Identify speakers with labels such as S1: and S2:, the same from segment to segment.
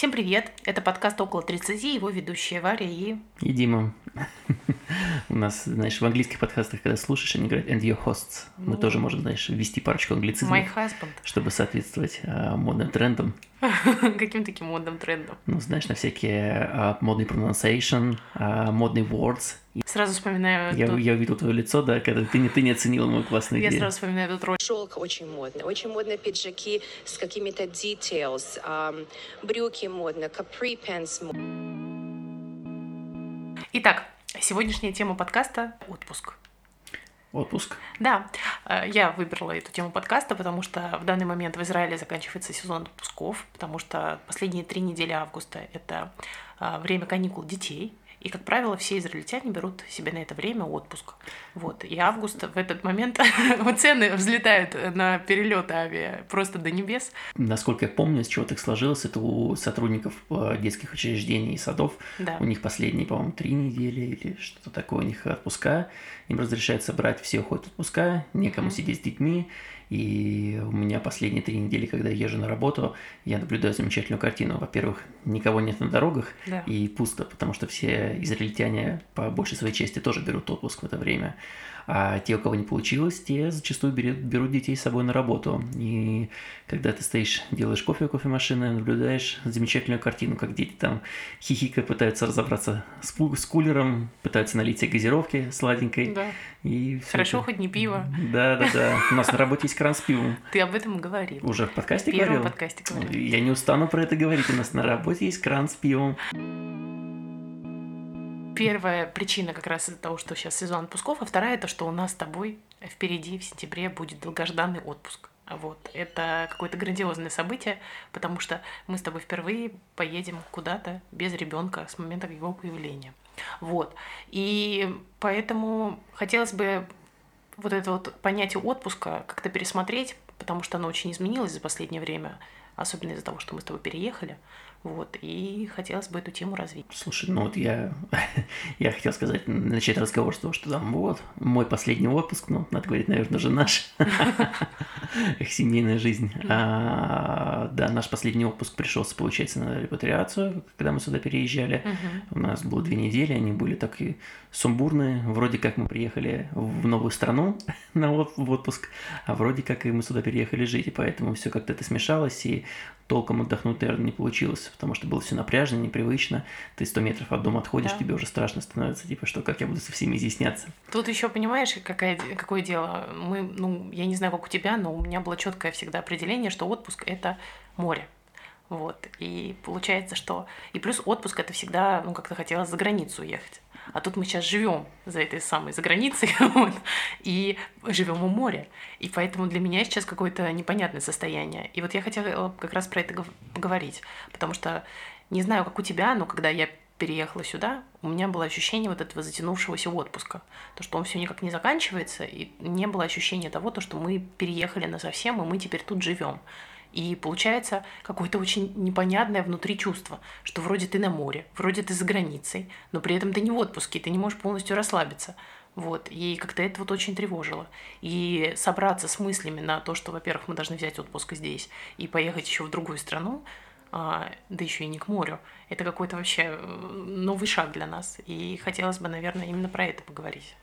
S1: Всем привет! Это подкаст «Около 30», его ведущие Варя и...
S2: И Дима. У нас, знаешь, в английских подкастах, когда слушаешь, они говорят «and your hosts». Мы тоже можем, знаешь, ввести парочку англицизмов.
S1: My husband.
S2: Чтобы соответствовать а, модным трендам.
S1: Каким таким модным трендом?
S2: Ну, знаешь, на всякие а, модные pronunciation, а, модные words.
S1: Сразу вспоминаю...
S2: Я, я увидел твое лицо, да, когда ты не, ты не оценила мою классную
S1: Я
S2: идею.
S1: сразу вспоминаю этот ролик.
S3: Шелк очень модно. Очень модно пиджаки с какими-то details. брюки модно, capri pants модно.
S1: Итак, сегодняшняя тема подкаста – отпуск.
S2: Отпуск.
S1: Да, э, я выбрала эту тему подкаста, потому что в данный момент в Израиле заканчивается сезон отпусков, потому что последние три недели августа – это э, время каникул детей, и, как правило, все израильтяне берут себе на это время отпуск. Вот. И август в этот момент цены взлетают на перелеты авиа просто до небес.
S2: Насколько я помню, с чего так сложилось, это у сотрудников э, детских учреждений и садов.
S1: Да.
S2: У них последние, по-моему, три недели или что-то такое у них отпуска. Им разрешается брать все уходят отпуска, некому
S1: Мгм.
S2: сидеть с детьми. И у меня последние три недели, когда я езжу на работу, я наблюдаю замечательную картину. Во-первых, никого нет на дорогах
S1: Да.
S2: и пусто, потому что все израильтяне по большей своей части тоже берут отпуск в это время. А те, у кого не получилось, те зачастую берут, берут детей с собой на работу. И когда ты стоишь, делаешь кофе у кофемашины, наблюдаешь замечательную картину, как дети там хихика пытаются разобраться с, с кулером, пытаются налить себе газировки сладенькой.
S1: Да.
S2: И
S1: Хорошо,
S2: это-
S1: хоть не пиво.
S2: Да, да, да. У нас на работе есть кран с пивом.
S1: Ты об этом и говорил.
S2: Уже в подкасте
S1: В
S2: говорил?
S1: подкасте говорил.
S2: Я не устану про это говорить. У нас на работе есть кран с пивом.
S1: Первая причина как раз из-за того, что сейчас сезон отпусков, а вторая то, что у нас с тобой впереди в сентябре будет долгожданный отпуск. Вот. Это какое-то грандиозное событие, потому что мы с тобой впервые поедем куда-то без ребенка с момента его появления. Вот. И поэтому хотелось бы вот это вот понятие отпуска как-то пересмотреть, потому что оно очень изменилось за последнее время, особенно из-за того, что мы с тобой переехали. Вот. И хотелось бы эту тему развить.
S2: Слушай, ну вот я, я хотел сказать, начать разговор с того, что там вот, мой последний отпуск, ну, надо говорить, наверное, же наш, их семейная жизнь. А, да, наш последний отпуск пришелся, получается, на репатриацию, когда мы сюда переезжали. У нас было две недели, они были так и сумбурные. Вроде как мы приехали в новую страну на в отпуск, а вроде как и мы сюда переехали жить, и поэтому все как-то это смешалось, и толком отдохнуть, наверное, не получилось, потому что было все напряжно, непривычно. Ты 100 метров от дома отходишь,
S1: Да.
S2: тебе уже страшно становится, типа, что, как я буду со всеми изъясняться.
S1: Тут еще понимаешь, какая, какое дело? Мы, ну, я не знаю, как у тебя, но у меня было четкое всегда определение, что отпуск это море. Вот. И получается, что... И плюс отпуск это всегда, ну, как-то хотелось за границу уехать. А тут мы сейчас живем за этой самой за границей, вот, и живем у моря. И поэтому для меня сейчас какое-то непонятное состояние. И вот я хотела как раз про это гов- поговорить, потому что не знаю, как у тебя, но когда я переехала сюда, у меня было ощущение вот этого затянувшегося отпуска. То, что он все никак не заканчивается, и не было ощущения того, то, что мы переехали на совсем, и мы теперь тут живем. И получается какое-то очень непонятное внутри чувство, что вроде ты на море, вроде ты за границей, но при этом ты не в отпуске, ты не можешь полностью расслабиться. Вот, и как-то это вот очень тревожило. И собраться с мыслями на то, что, во-первых, мы должны взять отпуск здесь и поехать еще в другую страну, а, да еще и не к морю, это какой-то вообще э, новый шаг для нас. И хотелось бы, наверное, именно про это поговорить.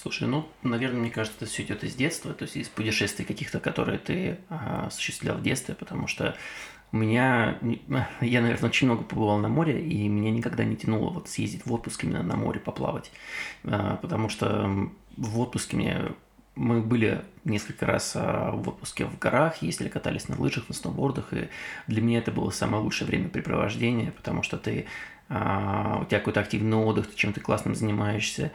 S2: Слушай, ну, наверное, мне кажется, это все идет из детства, то есть из путешествий каких-то, которые ты а, осуществлял в детстве, потому что у меня, я, наверное, очень много побывал на море, и меня никогда не тянуло вот съездить в отпуск именно на море поплавать, А, потому что в отпуске мне мы были несколько раз а, в отпуске в горах, ездили, катались на лыжах, на сноубордах, и для меня это было самое лучшее времяпрепровождение, потому что ты у тебя какой-то активный отдых, ты чем-то классным занимаешься,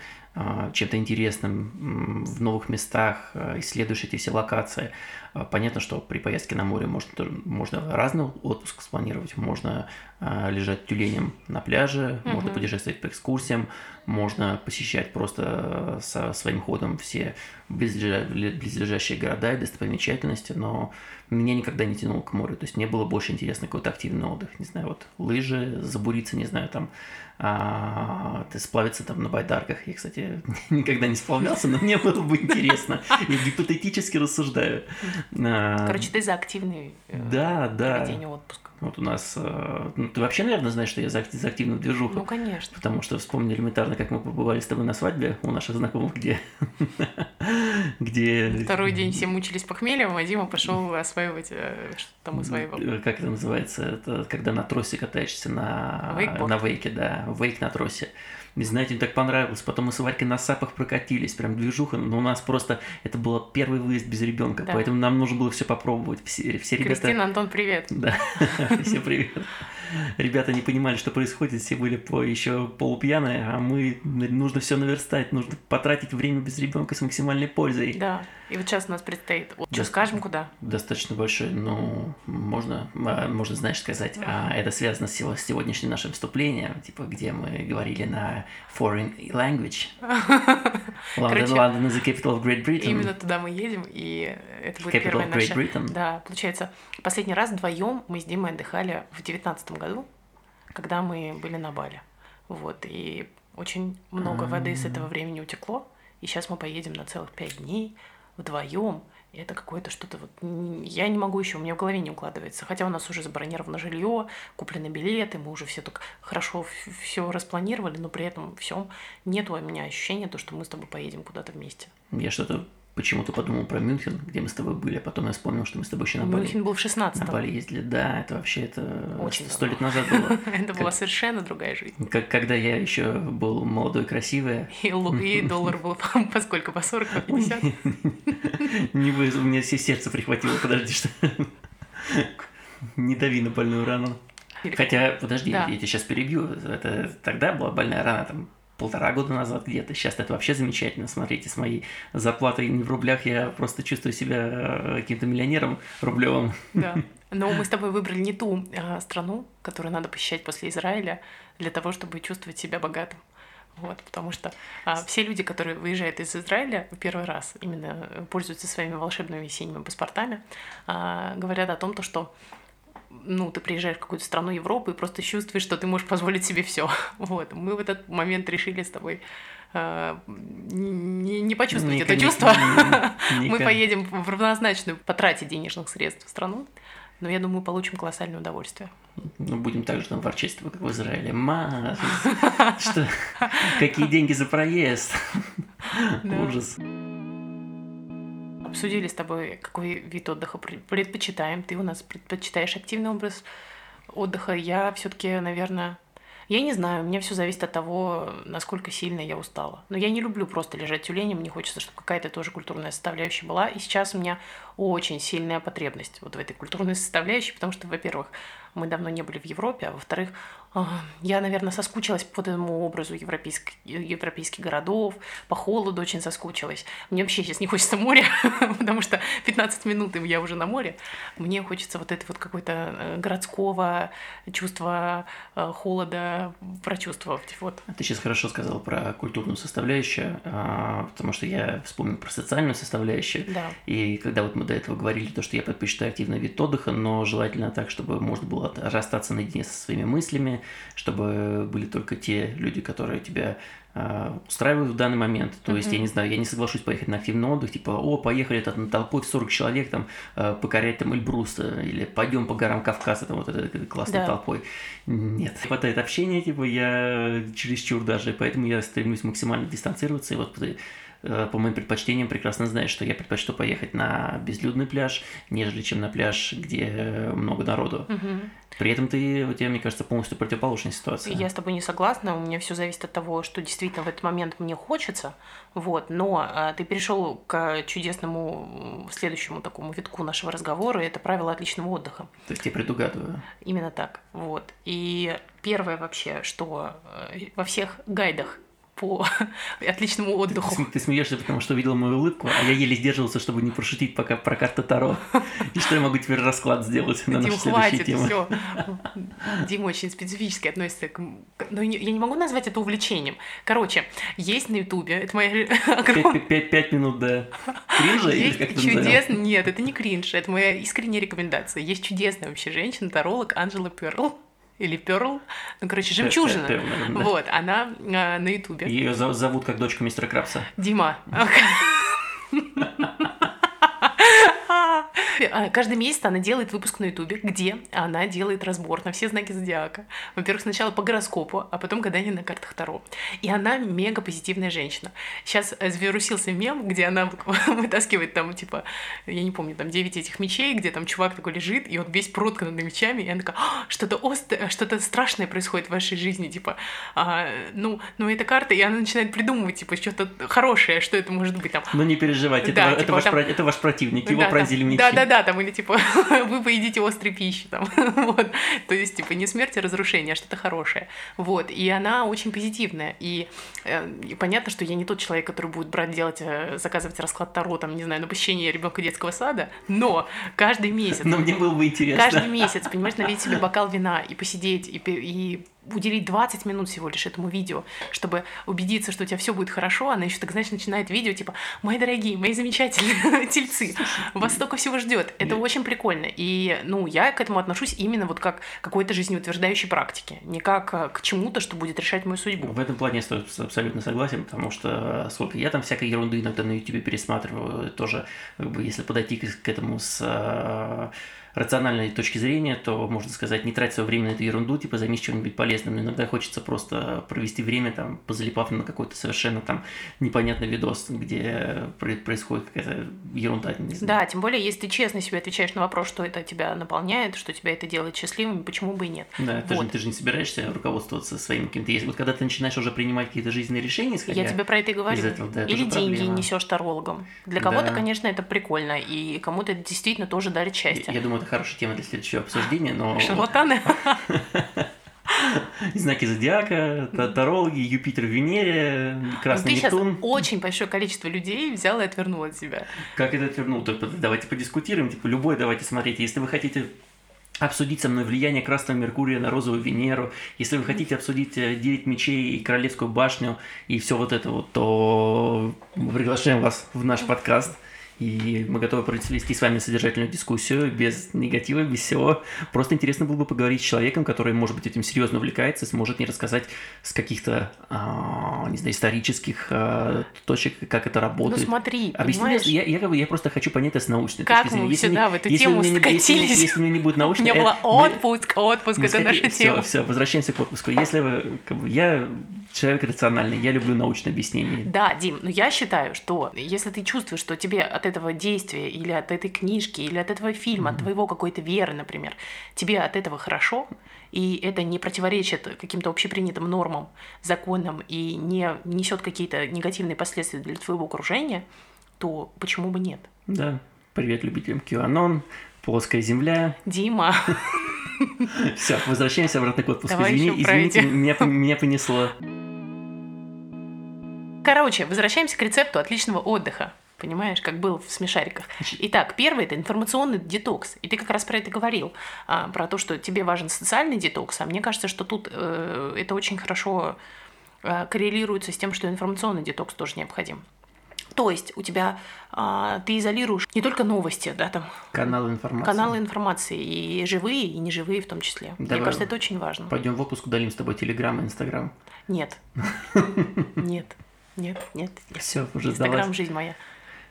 S2: чем-то интересным в новых местах, а, исследуешь эти все локации. А, Понятно, что при поездке на море можно, можно разный отпуск спланировать, можно а, лежать тюленем на пляже, можно
S1: Мгм.
S2: путешествовать по экскурсиям, можно посещать просто со своим ходом все близлежа- близлежащие города и достопримечательности, но меня никогда не тянуло к морю, то есть мне было больше интересно какой-то активный отдых, не знаю, вот лыжи, забуриться, не знаю, там а, ты сплавиться там на байдарках. Я, кстати, никогда не сплавлялся, но мне было бы интересно. Я гипотетически рассуждаю.
S1: А, Короче, ты за активный
S2: э, да, да.
S1: проведение отпуска.
S2: Вот у нас... Э, ну, ты вообще, наверное, знаешь, что я за, за активную движуху.
S1: Ну, конечно.
S2: Потому что вспомнили элементарно, как мы побывали с тобой на свадьбе у наших знакомых, где... где...
S1: Второй день все мучились похмельем, а Дима пошел осваивать, э, что там осваивал.
S2: Как это называется? Это когда на тросе катаешься на...
S1: Вейкборд.
S2: На вейке, да. Вейк на тросе. Не знаете, мне так понравилось. Потом мы с Варькой на сапах прокатились, прям движуха. Но у нас просто это был первый выезд без ребенка, да. поэтому нам нужно было все попробовать. Все, все ребята...
S1: Кристина, Антон, привет.
S2: Да, все привет. Ребята не понимали, что происходит, все были по еще полупьяные, а мы нужно все наверстать, нужно потратить время без ребенка с максимальной пользой.
S1: Да. И вот сейчас у нас предстоит. Вот что скажем, куда?
S2: Достаточно большой, ну, можно, а, можно, знаешь, сказать, а, это связано с, сегодняшним нашим вступлением, типа, где мы говорили на foreign language. London, Короче, London is the capital of Great Britain.
S1: Именно туда мы едем, и это будет
S2: capital
S1: первая
S2: of Great
S1: наша...
S2: Britain.
S1: Да, получается, последний раз вдвоем мы с Димой отдыхали в девятнадцатом году, когда мы были на Бали. Вот, и очень много воды с этого времени утекло, и сейчас мы поедем на целых пять дней вдвоем. Это какое-то что-то вот... Я не могу еще, у меня в голове не укладывается. Хотя у нас уже забронировано жилье, куплены билеты, мы уже все так хорошо все распланировали, но при этом всем нету у меня ощущения, то, что мы с тобой поедем куда-то вместе.
S2: Я что-то почему-то подумал про Мюнхен, где мы с тобой были, а потом я вспомнил, что мы с тобой еще на Бали.
S1: Мюнхен был в 16
S2: На Бали ездили, да, это вообще это Очень сто лет назад было.
S1: Это была совершенно другая жизнь.
S2: Как, когда я еще был молодой, красивый.
S1: И, и доллар был по сколько, по 40, по 50?
S2: Не вы, у меня все сердце прихватило, подожди, что... Не дави на больную рану. Хотя, подожди, я тебя сейчас перебью. Это тогда была больная рана, там полтора года назад где-то. Сейчас это вообще замечательно. Смотрите, с моей зарплатой не в рублях я просто чувствую себя э, каким-то миллионером рублевым.
S1: Да. Но мы с тобой выбрали не ту а, страну, которую надо посещать после Израиля, для того, чтобы чувствовать себя богатым. Вот, потому что а, все люди, которые выезжают из Израиля в первый раз, именно пользуются своими волшебными синими паспортами, а, говорят о том, то, что ну, ты приезжаешь в какую-то страну Европы и просто чувствуешь, что ты можешь позволить себе все. Вот. Мы в этот момент решили с тобой э, не, не почувствовать Никак, это чувство. Мы поедем в равнозначную потратить денежных средств в страну, но я думаю, получим колоссальное удовольствие.
S2: Ну, будем так же там ворчать как в Израиле. Ма, что, какие деньги за проезд? Ужас
S1: обсудили с тобой, какой вид отдыха предпочитаем. Ты у нас предпочитаешь активный образ отдыха. Я все-таки, наверное, я не знаю, у меня все зависит от того, насколько сильно я устала. Но я не люблю просто лежать тюленем, мне хочется, чтобы какая-то тоже культурная составляющая была. И сейчас у меня очень сильная потребность вот в этой культурной составляющей, потому что, во-первых, мы давно не были в Европе, а во-вторых, я, наверное, соскучилась по этому образу европейских, европейских городов, по холоду очень соскучилась. Мне вообще сейчас не хочется моря, потому что 15 минут и я уже на море. Мне хочется вот это вот какой-то э, городского чувства э, холода прочувствовать. Вот.
S2: Ты сейчас хорошо сказал про культурную составляющую, а, потому что я вспомнил про социальную составляющую.
S1: Да.
S2: И когда вот мы до этого говорили, то, что я предпочитаю активный вид отдыха, но желательно так, чтобы можно было расстаться наедине со своими мыслями, чтобы были только те люди, которые тебя э, устраивают в данный момент. То mm-hmm. есть, я не знаю, я не соглашусь поехать на активный отдых, типа, о, поехали там толпой в 40 человек там э, покорять там Эльбрус, или пойдем по горам Кавказа, там вот этой классной да. толпой. Нет, хватает общения, типа, я чересчур даже, поэтому я стремлюсь максимально дистанцироваться, и вот Э, по моим предпочтениям прекрасно знаешь, что я предпочту поехать на безлюдный пляж, нежели чем на пляж, где много народу.
S1: Угу.
S2: При этом ты, у тебя, мне кажется, полностью противоположная ситуация.
S1: Я с тобой не согласна. У меня все зависит от того, что действительно в этот момент мне хочется. Вот, но а, ты перешел к чудесному следующему такому витку нашего разговора. Это правило отличного отдыха.
S2: То есть я предугадываю.
S1: Именно так. Вот. И первое вообще, что э, во всех гайдах по отличному отдыху.
S2: Ты, ты смеешься, потому что увидела мою улыбку, а я еле сдерживался, чтобы не пошутить пока про карту Таро. И что я могу теперь расклад сделать на нашу следующую тему.
S1: Все. Дима очень специфически относится к... Ну, я не могу назвать это увлечением. Короче, есть на Ютубе, это моя...
S2: Пять минут до кринжа или как
S1: чудесно... Нет, это не кринж, это моя искренняя рекомендация. Есть чудесная вообще женщина, таролог Анжела Перл или Перл, ну, короче, жемчужина.
S2: Наверное, да.
S1: Вот, она а, на Ютубе.
S2: Ее зовут как дочка мистера Крабса.
S1: Дима. А, Каждый месяц она делает выпуск на Ютубе, где она делает разбор на все знаки зодиака. Во-первых, сначала по гороскопу, а потом гадание на картах Таро. И она мега позитивная женщина. Сейчас завирусился мем, где она вытаскивает там, типа, я не помню, там 9 этих мечей, где там чувак такой лежит, и он весь проткнутый мечами, и она такая, «А, что-то острое, что-то страшное происходит в вашей жизни, типа, а, ну, ну, эта карта, и она начинает придумывать, типа, что-то хорошее, что это может быть там.
S2: Но не переживайте, это,
S1: Да,
S2: это
S1: типа
S2: ваш,
S1: там-
S2: это ваш противник, его
S1: Да, там,
S2: мечи.
S1: Да, да, да, там или типа вы поедите острой пищи там, вот, то есть типа не смерть, а разрушение, а что-то хорошее, вот, и она очень позитивная, и, э, и понятно, что я не тот человек, который будет брать, делать, э, заказывать расклад Таро, там, не знаю, на посещение ребенка детского сада, но каждый месяц,
S2: Но мне было бы интересно.
S1: каждый месяц, понимаешь, налить себе бокал вина и посидеть, и, и уделить 20 минут всего лишь этому видео, чтобы убедиться, что у тебя все будет хорошо, она еще так, знаешь, начинает видео, типа, мои дорогие, мои замечательные тельцы, вас столько всего ждет. Это очень прикольно. И, ну, я к этому отношусь именно вот как к какой-то жизнеутверждающей практике, не как э, к чему-то, что будет решать мою судьбу.
S2: В этом плане я абсолютно согласен, потому что сколько я там всякой ерунды иногда на YouTube пересматриваю, тоже, как бы, если подойти к, к этому с э, рациональной точки зрения, то можно сказать, не трать свое время на эту ерунду, типа займись чем-нибудь полезным. Но иногда хочется просто провести время, там, позалипав на какой-то совершенно там непонятный видос, где про- происходит какая-то ерунда, не знаю.
S1: Да, тем более, если ты честно себе отвечаешь на вопрос, что это тебя наполняет, что тебя это делает счастливым, почему бы и нет.
S2: Да, ты, же,
S1: Вот.
S2: ты же не собираешься руководствоваться своим каким-то... Вот когда ты начинаешь уже принимать какие-то жизненные решения, исходя...
S1: Я тебе про это и говорю.
S2: этого, да,
S1: Или деньги
S2: проблема.
S1: несешь тарологам. Для кого-то,
S2: Да.
S1: конечно, это прикольно, и кому-то это действительно тоже дарит счастье.
S2: Я, я думаю, это хорошая тема для следующего обсуждения, но...
S1: Шарлатаны?
S2: Знаки зодиака, та- тарологи, Юпитер в Венере, Красный
S1: Ты
S2: Нептун.
S1: очень большое количество людей взял и отвернул от себя.
S2: Как это отвернул? Давайте подискутируем. Типа, любой давайте смотреть. Если вы хотите обсудить со мной влияние Красного Меркурия на Розовую Венеру, если вы хотите обсудить э, Девять мечей и Королевскую башню и все вот это вот, то мы приглашаем вас в наш подкаст. И мы готовы провести с вами содержательную дискуссию без негатива, без всего. Просто интересно было бы поговорить с человеком, который, может быть, этим серьезно увлекается, сможет мне рассказать с каких-то, а, не знаю, исторических а, точек, как это
S1: Ну
S2: работает.
S1: смотри,
S2: Объясни мне, я, я, как я просто хочу понять это с научной
S1: Как
S2: точки
S1: мы
S2: зрения. Если
S1: сюда,
S2: не-
S1: в эту
S2: если
S1: тему
S2: у меня не- если,
S1: скатились?
S2: если у меня не будет
S1: У
S2: научной...
S1: меня
S2: э,
S1: была
S2: мы-
S1: отпуск, отпуск,
S2: мы
S1: это наша тема.
S2: всё, возвращаемся к отпуску. Если вы, как я человек рациональный, я люблю научное объяснение.
S1: Да, Дим, но я считаю, что если ты чувствуешь, что тебе от этого действия или от этой книжки, или от этого фильма, от твоего какой-то веры, например, тебе от этого хорошо, и это не противоречит каким-то общепринятым нормам, законам и не несет какие-то негативные последствия для твоего окружения, то почему бы нет?
S2: Да. Привет любителям QAnon, плоская земля.
S1: Дима,
S2: Все, возвращаемся обратно к отпуску.
S1: Давай
S2: Извини- извините, меня, меня понесло.
S1: Короче, возвращаемся к рецепту отличного отдыха. Понимаешь, как был в смешариках. Итак, первый это информационный детокс. И ты как раз про это говорил, а, про то, что тебе важен социальный детокс. А мне кажется, что тут э, это очень хорошо э, коррелируется с тем, что информационный детокс тоже необходим. То есть у тебя а, ты изолируешь не только новости, да, там
S2: Канал информации.
S1: каналы информации и живые, и неживые в том числе.
S2: Давай.
S1: Мне кажется, это очень важно.
S2: Пойдем в отпуск, удалим с тобой Телеграм и Инстаграм.
S1: Нет, нет, нет, нет.
S2: Все, уже.
S1: Инстаграм жизнь моя.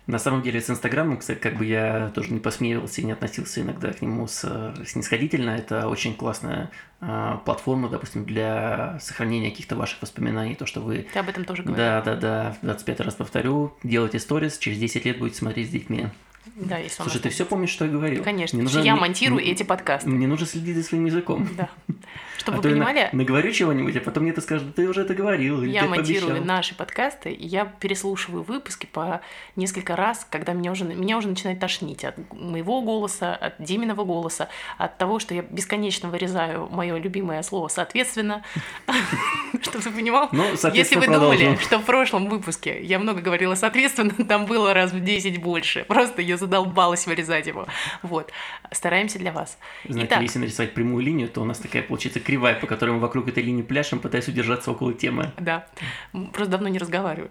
S2: На самом деле с Инстаграмом, кстати, как бы я тоже не посмеивался и не относился иногда к нему с, э, снисходительно. Это очень классная э, платформа, допустим, для сохранения каких-то ваших воспоминаний, то, что вы...
S1: Ты об этом тоже говорил.
S2: Да, да, да, 25 раз повторю, делайте сторис, через 10 лет будете смотреть с детьми.
S1: Да, если
S2: Слушай, ты
S1: останется.
S2: все помнишь, что я говорил?
S1: Конечно,
S2: Мне нужно-
S1: я монтирую
S2: мне-
S1: эти подкасты.
S2: Мне нужно следить за своим языком.
S1: Да. Чтобы
S2: а
S1: вы
S2: я на-
S1: понимали,
S2: наговорю чего-нибудь, а потом мне это скажут, «Да ты уже это говорил, или
S1: я
S2: ты
S1: монтирую
S2: пообещал».
S1: наши подкасты, и я переслушиваю выпуски по несколько раз, когда меня уже, меня уже начинает тошнить от моего голоса, от Диминого голоса, от того, что я бесконечно вырезаю мое любимое слово «соответственно», чтобы ты понимал.
S2: Ну,
S1: Если вы думали, что в прошлом выпуске я много говорила соответственно, там было раз в 10 больше. Просто я задолбалась вырезать его. Вот. Стараемся для вас.
S2: Знаете,
S1: Итак,
S2: если нарисовать прямую линию, то у нас такая получается кривая, по которой мы вокруг этой линии пляшем, пытаясь удержаться около темы.
S1: Да, мы просто давно не разговаривали.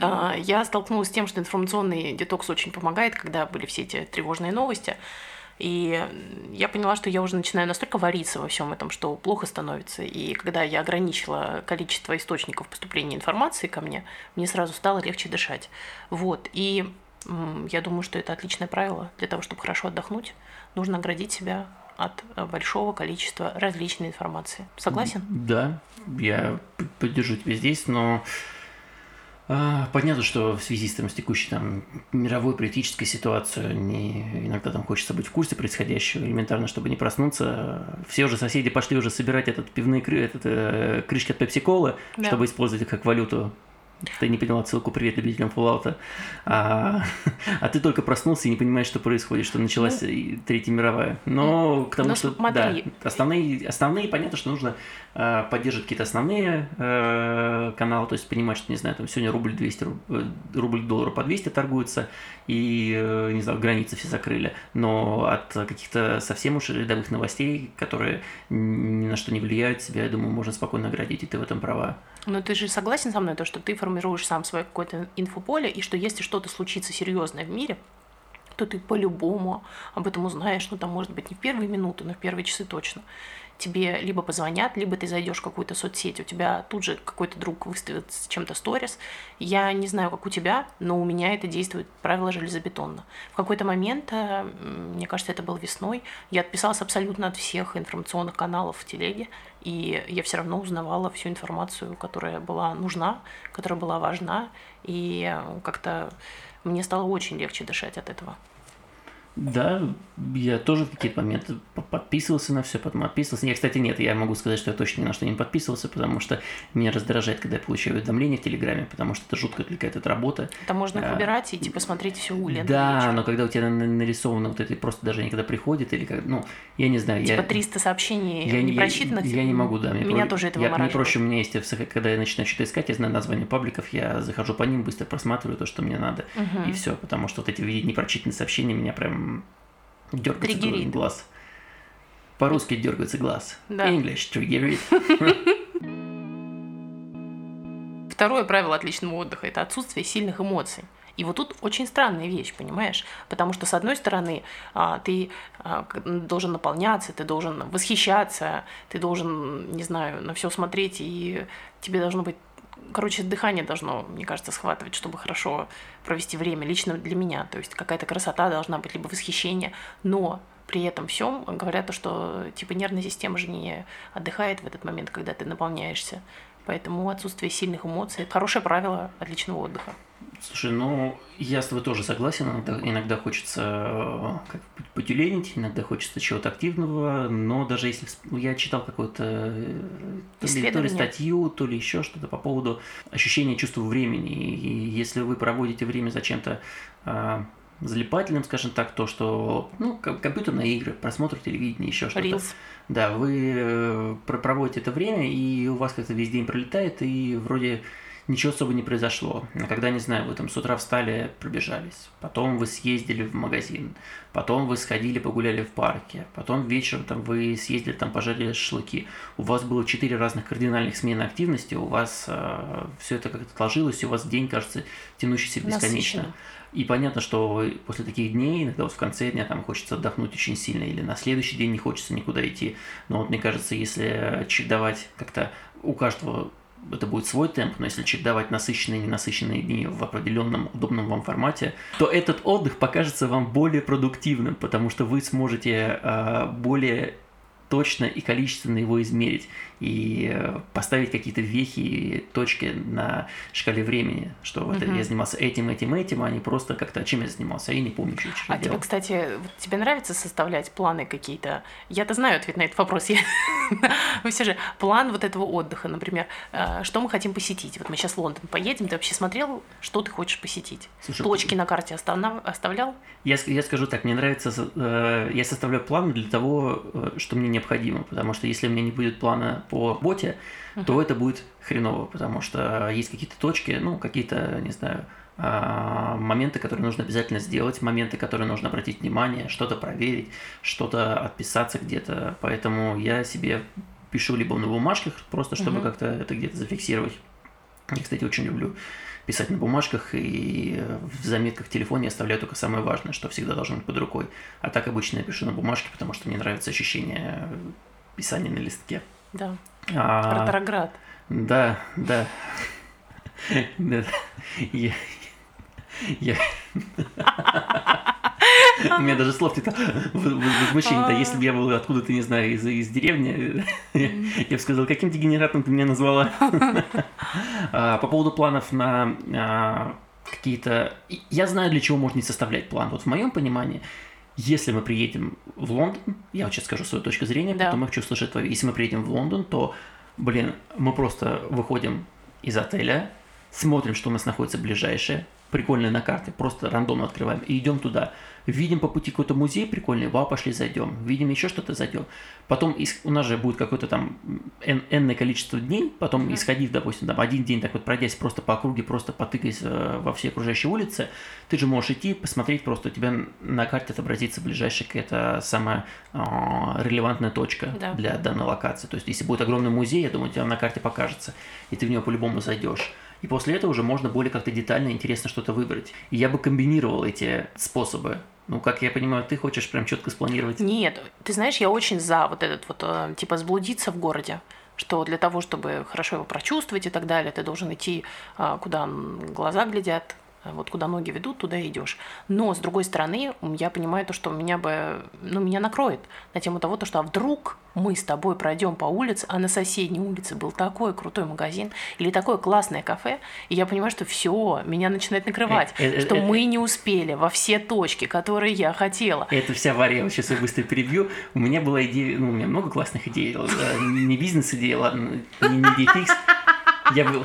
S1: А, Я столкнулась с тем, что информационный детокс очень помогает, когда были все эти тревожные новости. И я поняла, что я уже начинаю настолько вариться во всем этом, что плохо становится. И когда я ограничила количество источников поступления информации ко мне, мне сразу стало легче дышать. Вот. И я думаю, что это отличное правило для того, чтобы хорошо отдохнуть. Нужно оградить себя от э, большого количества различной информации. Согласен?
S2: Да, я поддержу тебя здесь, но Понятно, что в связи с, там, с текущей там, мировой политической ситуацией не, иногда там хочется быть в курсе происходящего, элементарно, чтобы не проснуться. Все уже соседи пошли уже собирать этот пивные этот, э, крышки от пепси-колы, да. чтобы использовать их как валюту ты не поняла ссылку «Привет любителям Fallout», а, а ты только проснулся и не понимаешь, что происходит, что началась ну, Третья мировая. Но к тому, ну, что смотри. да, основные, основные, понятно, что нужно э, поддерживать какие-то основные э, каналы, то есть понимать, что, не знаю, там сегодня рубль 200, э, рубль доллара по 200 торгуется, и, не знаю, границы все закрыли. Но от каких-то совсем уж рядовых новостей, которые ни на что не влияют, себя, я думаю, можно спокойно оградить, и ты в этом права.
S1: Но ты же согласен со мной, то, что ты формируешь сам свое какое-то инфополе, и что если что-то случится серьезное в мире, то ты по-любому об этом узнаешь, ну там может быть не в первые минуты, но в первые часы точно тебе либо позвонят, либо ты зайдешь в какую-то соцсеть, у тебя тут же какой-то друг выставит с чем-то сторис. Я не знаю, как у тебя, но у меня это действует правило железобетонно. В какой-то момент, э, мне кажется, это был весной, я отписалась абсолютно от всех информационных каналов в телеге, и я все равно узнавала всю информацию, которая была нужна, которая была важна, и как-то мне стало очень легче дышать от этого.
S2: Да, я тоже в какие-то моменты подписывался на все, потом отписывался. Я, кстати, нет, я могу сказать, что я точно ни на что не подписывался, потому что меня раздражает, когда я получаю уведомления в Телеграме, потому что это жутко отвлекает от работы.
S1: Там можно а, выбирать и типа смотреть всю ленту.
S2: Да, но когда у тебя нарисовано вот это просто даже никогда приходит, или как, ну, я не знаю.
S1: Типа я, 300 сообщений я, не прочитанных?
S2: Я, я не могу, да.
S1: Мне меня про... тоже это
S2: я, Мне проще, у меня есть, когда я начинаю что-то искать, я знаю название пабликов, я захожу по ним, быстро просматриваю то, что мне надо, угу. и все, потому что вот эти непрочитанные сообщения меня прям Дергается Триггерит. глаз. По-русски дергается глаз. Да. English triggerit.
S1: Второе правило отличного отдыха – это отсутствие сильных эмоций. И вот тут очень странная вещь, понимаешь? Потому что, с одной стороны, а, ты а, должен наполняться, ты должен восхищаться, ты должен, не знаю, на все смотреть, и тебе должно быть короче, дыхание должно, мне кажется, схватывать, чтобы хорошо провести время, лично для меня. То есть какая-то красота должна быть, либо восхищение, но при этом всем говорят, что типа нервная система же не отдыхает в этот момент, когда ты наполняешься. Поэтому отсутствие сильных эмоций – это хорошее правило отличного отдыха.
S2: Слушай, ну, я с тобой тоже согласен. Иногда, иногда хочется э, как потюленить, иногда хочется чего-то активного, но даже если... Ну, я читал какую-то э, то ли, то ли статью, то ли еще что-то по поводу ощущения чувства времени. И если вы проводите время за чем-то а, залипательным, скажем так, то, что, ну, компьютерные игры, просмотр телевидения, еще что-то. Reels. Да, вы проводите это время, и у вас как-то весь день пролетает, и вроде ничего особо не произошло. А когда, не знаю, вы там с утра встали, пробежались, потом вы съездили в магазин, потом вы сходили, погуляли в парке, потом вечером там вы съездили, там пожарили шашлыки. У вас было четыре разных кардинальных смены активности, у вас э, все это как-то сложилось, и у вас день кажется тянущийся бесконечно. Насыщенно. И понятно, что после таких дней, иногда вот в конце дня там хочется отдохнуть очень сильно, или на следующий день не хочется никуда идти. Но вот мне кажется, если чередовать как-то у каждого это будет свой темп, но если чередовать насыщенные и ненасыщенные дни в определенном удобном вам формате, то этот отдых покажется вам более продуктивным, потому что вы сможете э, более точно и количественно его измерить и э, поставить какие-то вехи и точки на шкале времени, что вот uh-huh. я занимался этим, этим, этим, а не просто как-то чем я занимался, а я не помню, что
S1: А тебе, кстати, тебе нравится составлять планы какие-то? Я-то знаю ответ на этот вопрос. Вы все же план вот этого отдыха, например, э, что мы хотим посетить? Вот мы сейчас в Лондон поедем, ты вообще смотрел, что ты хочешь посетить? Слушай, Точки на карте оставлял?
S2: Я, я скажу так, мне нравится, э, я составляю план для того, что мне необходимо, потому что если у меня не будет плана по боте, uh-huh. то это будет хреново, потому что есть какие-то точки, ну, какие-то, не знаю, а, моменты, которые нужно обязательно сделать, моменты, которые нужно обратить внимание, что-то проверить, что-то отписаться где-то. Поэтому я себе пишу либо на бумажках, просто чтобы uh-huh. как-то это где-то зафиксировать, Я, кстати, очень люблю писать на бумажках, и в заметках в телефоне оставляю только самое важное, что всегда должно быть под рукой. А так обычно я пишу на бумажке, потому что мне нравится ощущение писания на листке.
S1: Да. А, Про Тараград.
S2: Да, да. Я... Я... У меня даже слов типа возмущение. Да, если бы я был откуда-то, не знаю, из, из деревни, я бы сказал, каким дегенератом ты меня назвала. А, по поводу планов на а, какие-то... Я знаю, для чего можно не составлять план. Вот в моем понимании, если мы приедем в Лондон, я вот сейчас скажу свою точку зрения, потом я хочу услышать твою. Если мы приедем в Лондон, то, блин, мы просто выходим из отеля, смотрим, что у нас находится ближайшее, прикольное на карте, просто рандомно открываем и идем туда. Видим по пути какой-то музей прикольный, вау, пошли зайдем. Видим еще что-то, зайдем. Потом у нас же будет какое-то там энное количество дней, потом mm-hmm. исходив, допустим, там один день так вот пройдясь просто по округе, просто потыкаясь э, во все окружающие улицы, ты же можешь идти, посмотреть просто, у тебя на карте отобразится ближайшая какая-то самая э, релевантная точка да. для данной локации. То есть, если будет огромный музей, я думаю, у тебя на карте покажется, и ты в него по-любому зайдешь. И после этого уже можно более как-то детально интересно что-то выбрать. И я бы комбинировал эти способы. Ну, как я понимаю, ты хочешь прям четко спланировать?
S1: Нет, ты знаешь, я очень за вот этот вот, э, типа, сблудиться в городе что для того, чтобы хорошо его прочувствовать и так далее, ты должен идти, а, куда глаза глядят, вот куда ноги ведут, туда и идешь. Но, с другой стороны, я понимаю то, что меня бы, ну, меня накроет на тему того, то, что а вдруг мы с тобой пройдем по улице, а на соседней улице был такой крутой магазин или такое классное кафе, и я понимаю, что все, меня начинает накрывать, э, э, что э, мы не успели во все точки, которые я хотела.
S2: Это вся вария. Сейчас я быстро перебью. У меня была идея, ну, у меня много классных идей. Не бизнес-идея, ладно, не идея фикс. Я был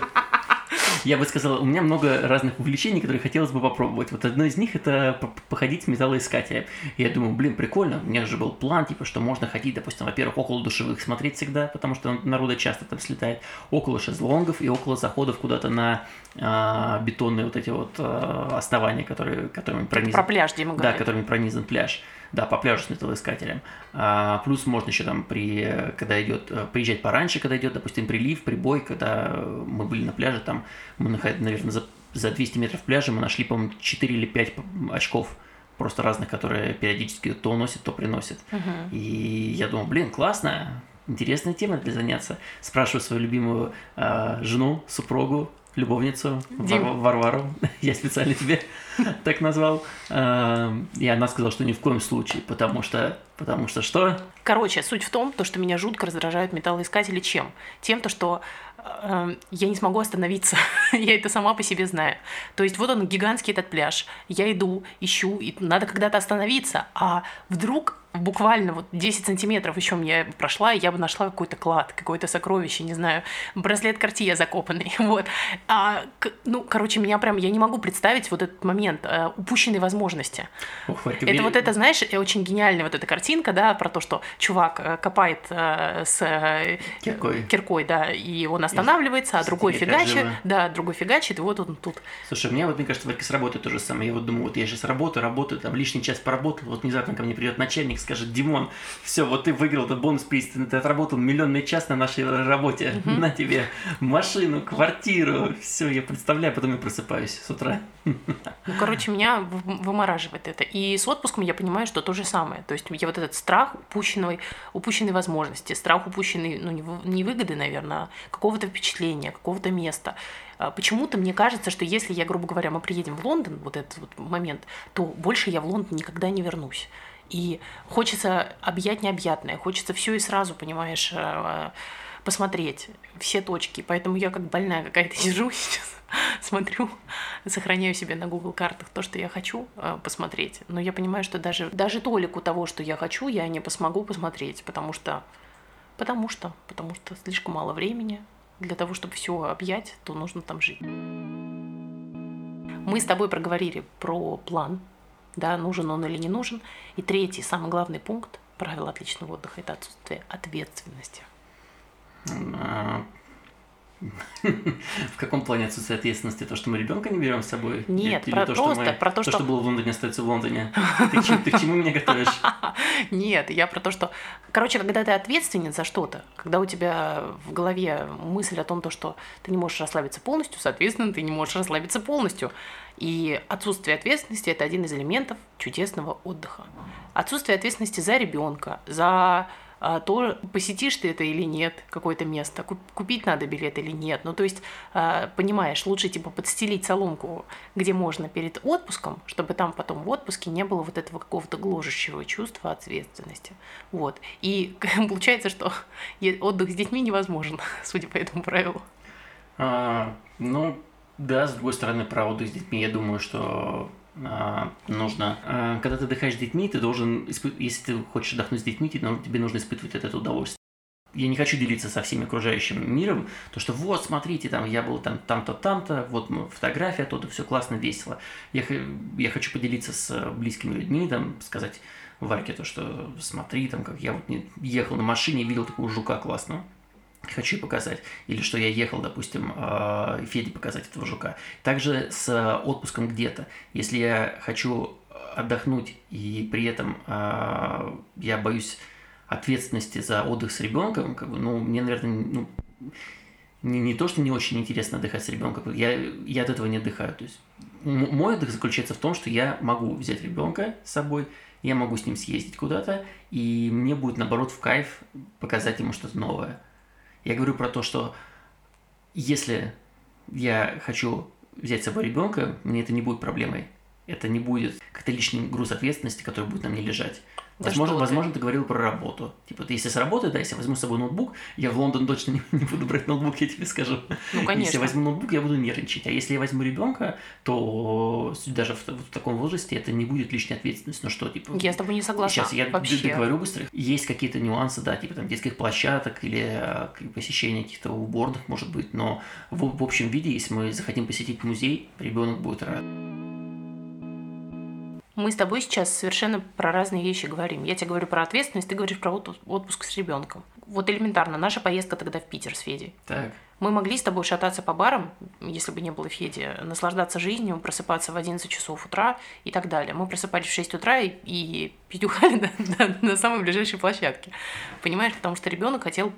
S2: я бы сказал, у меня много разных увлечений, которые хотелось бы попробовать. Вот одно из них это походить с металлоискателем. Я думаю, блин, прикольно. У меня же был план, типа, что можно ходить, допустим, во-первых, около душевых смотреть всегда, потому что народа часто там слетает, около шезлонгов и около заходов куда-то на а, бетонные вот эти вот а, основания, которые, которыми пронизан...
S1: Про пляж, Дима
S2: Да, которыми пронизан пляж. Да, по пляжу с металлоискателем. А, плюс можно еще там, при, когда идет, э, приезжать пораньше, когда идет, допустим, прилив, прибой, когда мы были на пляже, там мы, наверное, за, за 200 метров пляжа мы нашли, по-моему, 4 или 5 очков просто разных, которые периодически то уносят, то приносят. Uh-huh. И я думал, блин, классно, интересная тема для заняться. Спрашиваю свою любимую э, жену, супругу, любовницу Дим. Варвару, я специально тебе так назвал, эм, и она сказала, что ни в коем случае, потому что, потому что что?
S1: Короче, суть в том, то, что меня жутко раздражают металлоискатели чем? Тем, то, что э, я не смогу остановиться, я это сама по себе знаю. То есть вот он, гигантский этот пляж, я иду, ищу, и надо когда-то остановиться, а вдруг буквально вот 10 сантиметров еще мне прошла, и я бы нашла какой-то клад, какое-то сокровище, не знаю, браслет Картия закопанный, вот. А, ну, короче, меня прям, я не могу представить вот этот момент э, упущенной возможности. Ох, это вот это, знаешь, очень гениальная вот эта картинка, да, про то, что чувак э, копает э, с э, киркой. киркой, да, и он останавливается, а другой фигачит, да, другой фигачит, и вот он тут.
S2: Слушай, мне вот, мне кажется, с работы то же самое. Я вот думаю, вот я сейчас работаю, работаю, там лишний час поработал, вот внезапно ко мне придет начальник, скажет, Димон, все, вот ты выиграл этот бонус приз, ты отработал миллионный час на нашей работе, угу. на тебе машину, квартиру, все, я представляю, потом я просыпаюсь с утра.
S1: Ну, короче, меня вымораживает это. И с отпуском я понимаю, что то же самое. То есть я вот этот страх упущенной, упущенной возможности, страх упущенной, ну, не выгоды, наверное, а какого-то впечатления, какого-то места. А почему-то мне кажется, что если я, грубо говоря, мы приедем в Лондон, вот этот вот момент, то больше я в Лондон никогда не вернусь. И хочется объять необъятное, хочется все и сразу, понимаешь, э, посмотреть все точки. Поэтому я как больная какая-то сижу сейчас, смотрю, сохраняю себе на Google картах то, что я хочу э, посмотреть. Но я понимаю, что даже, даже толику того, что я хочу, я не смогу посмотреть, потому что, потому что, потому что слишком мало времени. Для того, чтобы все объять, то нужно там жить. Мы с тобой проговорили про план, да, нужен он или не нужен. И третий, самый главный пункт правила отличного отдыха – это отсутствие ответственности.
S2: В каком плане отсутствие ответственности? То, что мы ребенка не берем с собой?
S1: Нет, или, про, или то, просто
S2: что мы,
S1: про то,
S2: что...
S1: что...
S2: что было в Лондоне, остается в Лондоне. Ты, ты к чему меня готовишь?
S1: Нет, я про то, что... Короче, когда ты ответственен за что-то, когда у тебя в голове мысль о том, то, что ты не можешь расслабиться полностью, соответственно, ты не можешь расслабиться полностью. И отсутствие ответственности – это один из элементов чудесного отдыха. Отсутствие ответственности за ребенка, за то посетишь ты это или нет, какое-то место, купить надо билет или нет. Ну, то есть, а, понимаешь, лучше типа подстелить соломку, где можно перед отпуском, чтобы там потом в отпуске не было вот этого какого-то гложущего чувства ответственности. Вот. И получается, что отдых с детьми невозможен, судя по этому правилу.
S2: А, ну, да, с другой стороны, про отдых с детьми, я думаю, что а, нужно. А, когда ты отдыхаешь с детьми, ты должен, если ты хочешь отдохнуть с детьми, тебе нужно испытывать это удовольствие. Я не хочу делиться со всеми окружающим миром, то что вот, смотрите, там я был там там-то, там-то, вот фотография, то-то, все классно, весело. Я, я хочу поделиться с близкими людьми, там, сказать Варьке то, что смотри, там, как я вот ехал на машине, видел такого жука классного хочу показать, или что я ехал, допустим, э, Феде показать этого жука. Также с отпуском где-то. Если я хочу отдохнуть и при этом э, я боюсь ответственности за отдых с ребенком, как бы, ну, мне, наверное, ну, не, не то, что не очень интересно отдыхать с ребенком, я, я от этого не отдыхаю. То есть мой отдых заключается в том, что я могу взять ребенка с собой, я могу с ним съездить куда-то, и мне будет, наоборот, в кайф показать ему что-то новое. Я говорю про то, что если я хочу взять с собой ребенка, мне это не будет проблемой. Это не будет как-то лишний груз ответственности, который будет на мне лежать. Да возможно, возможно, ты говорил про работу. Типа, ты если с работы, да, если я возьму с собой ноутбук, я в Лондон точно не, не буду брать ноутбук, я тебе скажу.
S1: Ну, конечно.
S2: Если я возьму ноутбук, я буду нервничать. А если я возьму ребенка, то даже в, в таком возрасте это не будет лишней ответственности. Ну что, типа...
S1: Я с тобой не согласна.
S2: Сейчас я
S1: вообще.
S2: договорю быстро. Есть какие-то нюансы, да, типа там детских площадок или э, посещение каких-то уборных, может быть, но в, в общем виде, если мы захотим посетить музей, ребенок будет рад.
S1: Мы с тобой сейчас совершенно про разные вещи говорим. Я тебе говорю про ответственность, ты говоришь про отпуск с ребенком. Вот элементарно, наша поездка тогда в Питер с Федей.
S2: Так.
S1: Мы могли с тобой шататься по барам, если бы не было Феди, наслаждаться жизнью, просыпаться в 11 часов утра и так далее. Мы просыпались в 6 утра и, и петухали на, на, на самой ближайшей площадке. Понимаешь, потому что ребенок хотел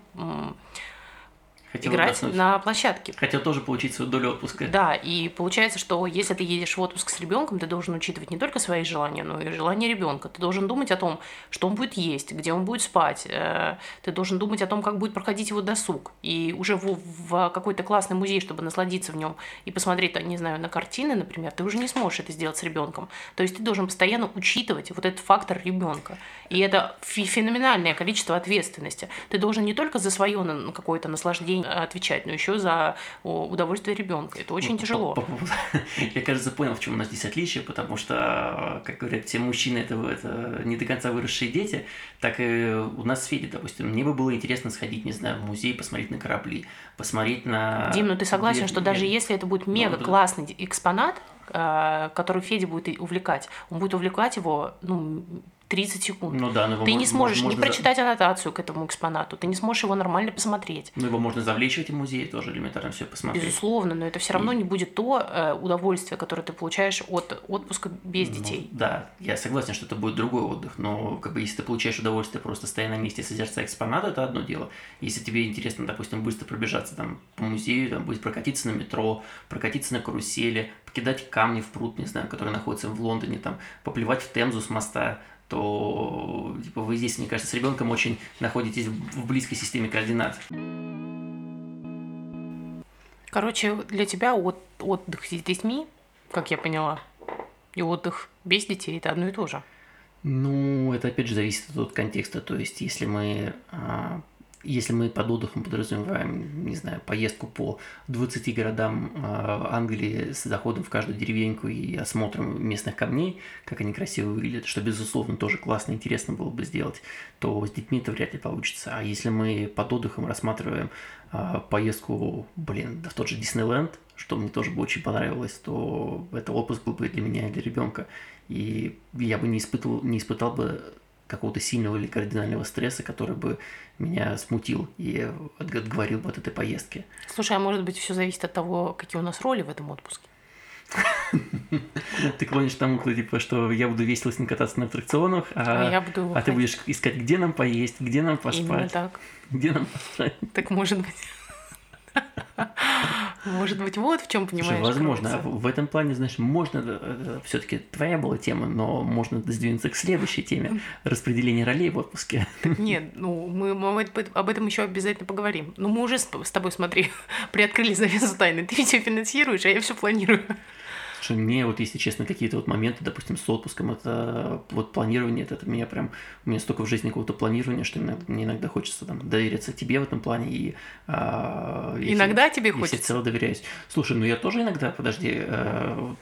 S1: Хотел играть отдохнуть. на площадке.
S2: Хотел тоже получить свою долю отпуска.
S1: Да, и получается, что если ты едешь в отпуск с ребенком, ты должен учитывать не только свои желания, но и желания ребенка. Ты должен думать о том, что он будет есть, где он будет спать. Э, ты должен думать о том, как будет проходить его досуг. И уже в, в какой-то классный музей, чтобы насладиться в нем и посмотреть, не знаю, на картины, например, ты уже не сможешь это сделать с ребенком. То есть ты должен постоянно учитывать вот этот фактор ребенка. И это феноменальное количество ответственности. Ты должен не только за свое какое-то наслаждение отвечать, но еще за удовольствие ребенка. Это очень тяжело.
S2: Я, кажется, понял, в чем у нас здесь отличие, потому что, как говорят, все мужчины это, это не до конца выросшие дети, так и у нас с Федей, допустим, мне бы было интересно сходить, не знаю, в музей, посмотреть на корабли, посмотреть на...
S1: Дим, ну ты согласен, что даже если это будет мега классный экспонат, э, который Федя будет увлекать, он будет увлекать его, ну, 30 секунд.
S2: Ну да, но
S1: его Ты не сможешь можно, не прочитать аннотацию к этому экспонату, ты не сможешь его нормально посмотреть.
S2: Ну его можно завлечь в эти музеи тоже элементарно все посмотреть.
S1: Безусловно, но это все равно и... не будет то э, удовольствие, которое ты получаешь от отпуска без ну, детей.
S2: Да, я согласен, что это будет другой отдых, но как бы если ты получаешь удовольствие просто стоя на месте созерцая экспонат, это одно дело. Если тебе интересно, допустим, быстро пробежаться там по музею, там, будет прокатиться на метро, прокатиться на карусели, покидать камни в пруд, не знаю, который находится в Лондоне, там, поплевать в Темзу с моста, то типа, вы здесь, мне кажется, с ребенком очень находитесь в близкой системе координат.
S1: Короче, для тебя от, отдых с детьми, как я поняла, и отдых без детей это одно и то же.
S2: Ну, это опять же зависит от контекста. То есть, если мы а, если мы под отдыхом подразумеваем, не знаю, поездку по 20 городам э, Англии с заходом в каждую деревеньку и осмотром местных камней, как они красиво выглядят, что, безусловно, тоже классно, интересно было бы сделать, то с детьми это вряд ли получится. А если мы под отдыхом рассматриваем э, поездку, блин, да в тот же Диснейленд, что мне тоже бы очень понравилось, то это отпуск был бы для меня и для ребенка. И я бы не испытывал, не испытал бы какого-то сильного или кардинального стресса, который бы меня смутил и отговорил бы от этой поездки.
S1: Слушай, а может быть, все зависит от того, какие у нас роли в этом отпуске?
S2: Ты клонишь тому, типа, что я буду весело с ним кататься на аттракционах, а,
S1: А
S2: а ты будешь искать, где нам поесть, где нам
S1: Именно
S2: поспать,
S1: так.
S2: где нам поспать.
S1: Так может быть. Может быть, вот в чем понимаешь.
S2: возможно,
S1: кроется.
S2: в этом плане, знаешь, можно, все-таки твоя была тема, но можно сдвинуться к следующей теме распределение ролей в отпуске.
S1: Нет, ну мы, мы об эт- об этом еще обязательно поговорим. Ну мы уже с, с тобой, смотри, приоткрыли завесу тайны. Ты все финансируешь, а я все планирую.
S2: Слушай, мне вот, если честно, какие-то вот моменты, допустим, с отпуском, это вот планирование, это, это меня прям, у меня столько в жизни какого-то планирования, что иногда- мне иногда хочется там довериться тебе в этом плане и... а, если-
S1: Иногда тебе
S2: если
S1: хочется.
S2: цело доверяюсь. Слушай, ну я тоже иногда, подожди, э,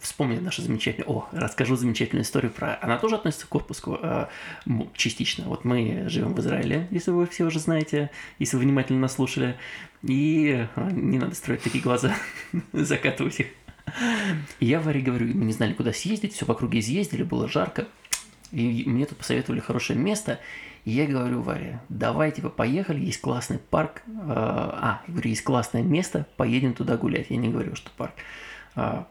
S2: вспомни нашу замечательную... О, расскажу замечательную историю про... Она тоже относится к отпуску э, частично. Вот мы живем в Израиле, если вы все уже знаете, если вы внимательно нас слушали. И э, не надо строить такие глаза, закатывать их. Я Варе говорю, мы не знали, куда съездить, все в округе изъездили, было жарко. И мне тут посоветовали хорошее место. И я говорю Варе, давай, типа, поехали, есть классный парк. э, А, я говорю, есть классное место, поедем туда гулять. Я не говорю, что парк. А,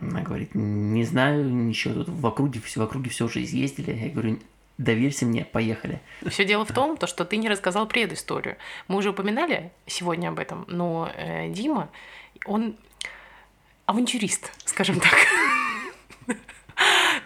S2: Она говорит, не знаю, ничего, тут в округе, все, в округе все уже изъездили. Я говорю, доверься мне, поехали.
S1: Все дело в том, то, что ты не рассказал предысторию. Мы уже упоминали сегодня об этом, но э, Дима, он авантюрист, скажем так.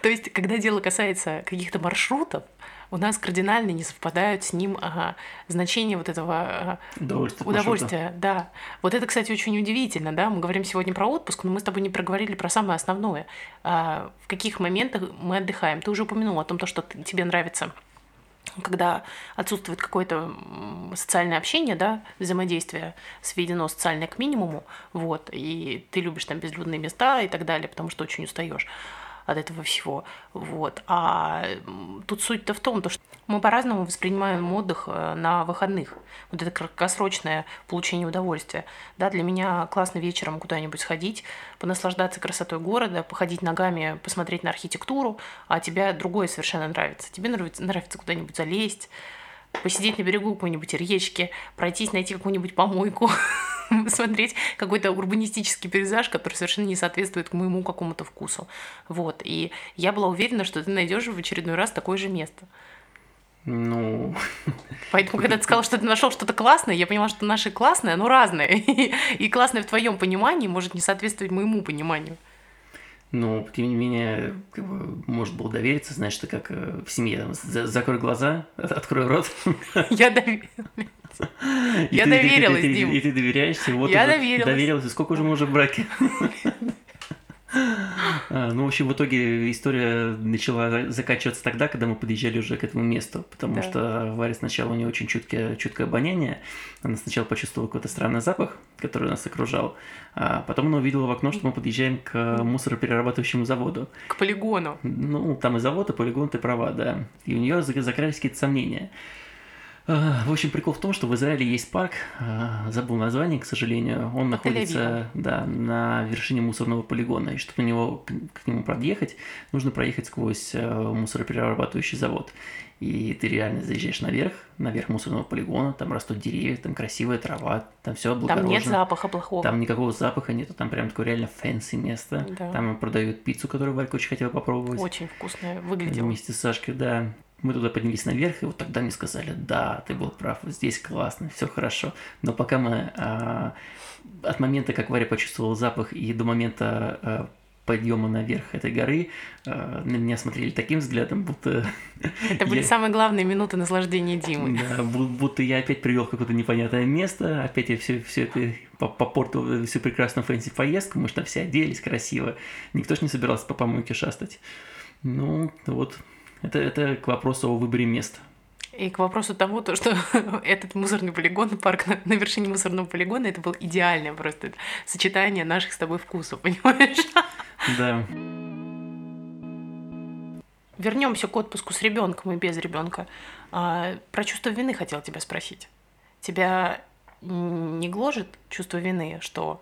S1: То есть, когда дело касается каких-то маршрутов, у нас кардинально не совпадают с ним ага, значения вот этого ага,
S2: Удовольствие. от
S1: удовольствия. Да. Вот это, кстати, очень удивительно, да. Мы говорим сегодня про отпуск, но мы с тобой не проговорили про самое основное. А, в каких моментах мы отдыхаем? Ты уже упомянул о том, то, что тебе нравится когда отсутствует какое-то социальное общение, да, взаимодействие сведено социальное к минимуму, вот, и ты любишь там безлюдные места и так далее, потому что очень устаешь от этого всего, вот. А тут суть-то в том, то, что мы по-разному воспринимаем отдых э, на выходных. Вот это краткосрочное получение удовольствия. Да, для меня классно вечером куда-нибудь сходить, понаслаждаться красотой города, походить ногами, посмотреть на архитектуру, а тебе другое совершенно нравится. Тебе нравится, нравится куда-нибудь залезть, посидеть на берегу какой-нибудь речки, пройтись, найти какую-нибудь помойку, посмотреть какой-то урбанистический пейзаж, который совершенно не соответствует моему какому-то вкусу. Вот. И я была уверена, что ты найдешь в очередной раз такое же место.
S2: Ну,
S1: Поэтому, когда ты сказала, что ты нашел что-то классное, я поняла, что наши классное, но разное. И классное в твоем понимании может не соответствовать моему пониманию.
S2: Ну, тем не менее, как бы, может было довериться, знаешь, ты как э, в семье, там, за- закрой глаза, от- открой рот.
S1: Я доверилась. Я доверилась, Дим.
S2: И ты доверяешься,
S1: Я доверилась.
S2: доверилась. Сколько уже мы уже в браке? А, Ну, в общем, в итоге история начала за- заканчиваться тогда, когда мы подъезжали уже к этому месту, потому
S1: Да.
S2: что Варя сначала у нее очень чуткое, чуткое обоняние, она сначала почувствовала какой-то странный запах, который нас окружал, а потом она увидела в окно, что мы подъезжаем к мусороперерабатывающему заводу.
S1: К полигону.
S2: Ну, там и завод, и полигон, ты права, да. И у нее зак- закрались какие-то сомнения. А, В общем, прикол в том, что в Израиле есть парк, а, забыл название, к сожалению, он находится да, на вершине мусорного полигона, и чтобы на него, к нему подъехать, нужно проехать сквозь э, мусороперерабатывающий завод. И ты реально заезжаешь наверх, наверх мусорного полигона, там растут деревья, там красивая трава, там все
S1: Там
S2: облагорожено.
S1: нет запаха плохого.
S2: Там никакого запаха нету, там прям такое реально fancy место.
S1: Да.
S2: Там продают пиццу, которую Валька очень хотела попробовать.
S1: Очень вкусное выглядело.
S2: Вместе с Сашкой, да. Мы туда поднялись наверх, и вот тогда мне сказали, да, ты был прав, здесь классно, все хорошо. Но пока мы а, от момента, как Варя почувствовала запах, и до момента а, подъема наверх этой горы, а, на меня смотрели таким взглядом, будто,
S1: Это были
S2: я-
S1: самые главные минуты наслаждения Димы.
S2: да, бу- будто я опять привел в какое-то непонятное место, опять я все, все это по- попортил всю прекрасную fancy поездку, мы же там все оделись красиво, никто ж не собирался по помойке шастать. Ну, вот, это, это к вопросу о выборе места.
S1: И к вопросу того, то, что этот мусорный полигон, парк на, на вершине мусорного полигона, это было идеальное просто сочетание наших с тобой вкусов, понимаешь?
S2: Да.
S1: Вернемся к отпуску с ребенком и без ребенка. про чувство вины хотела тебя спросить. Тебя не гложет чувство вины, что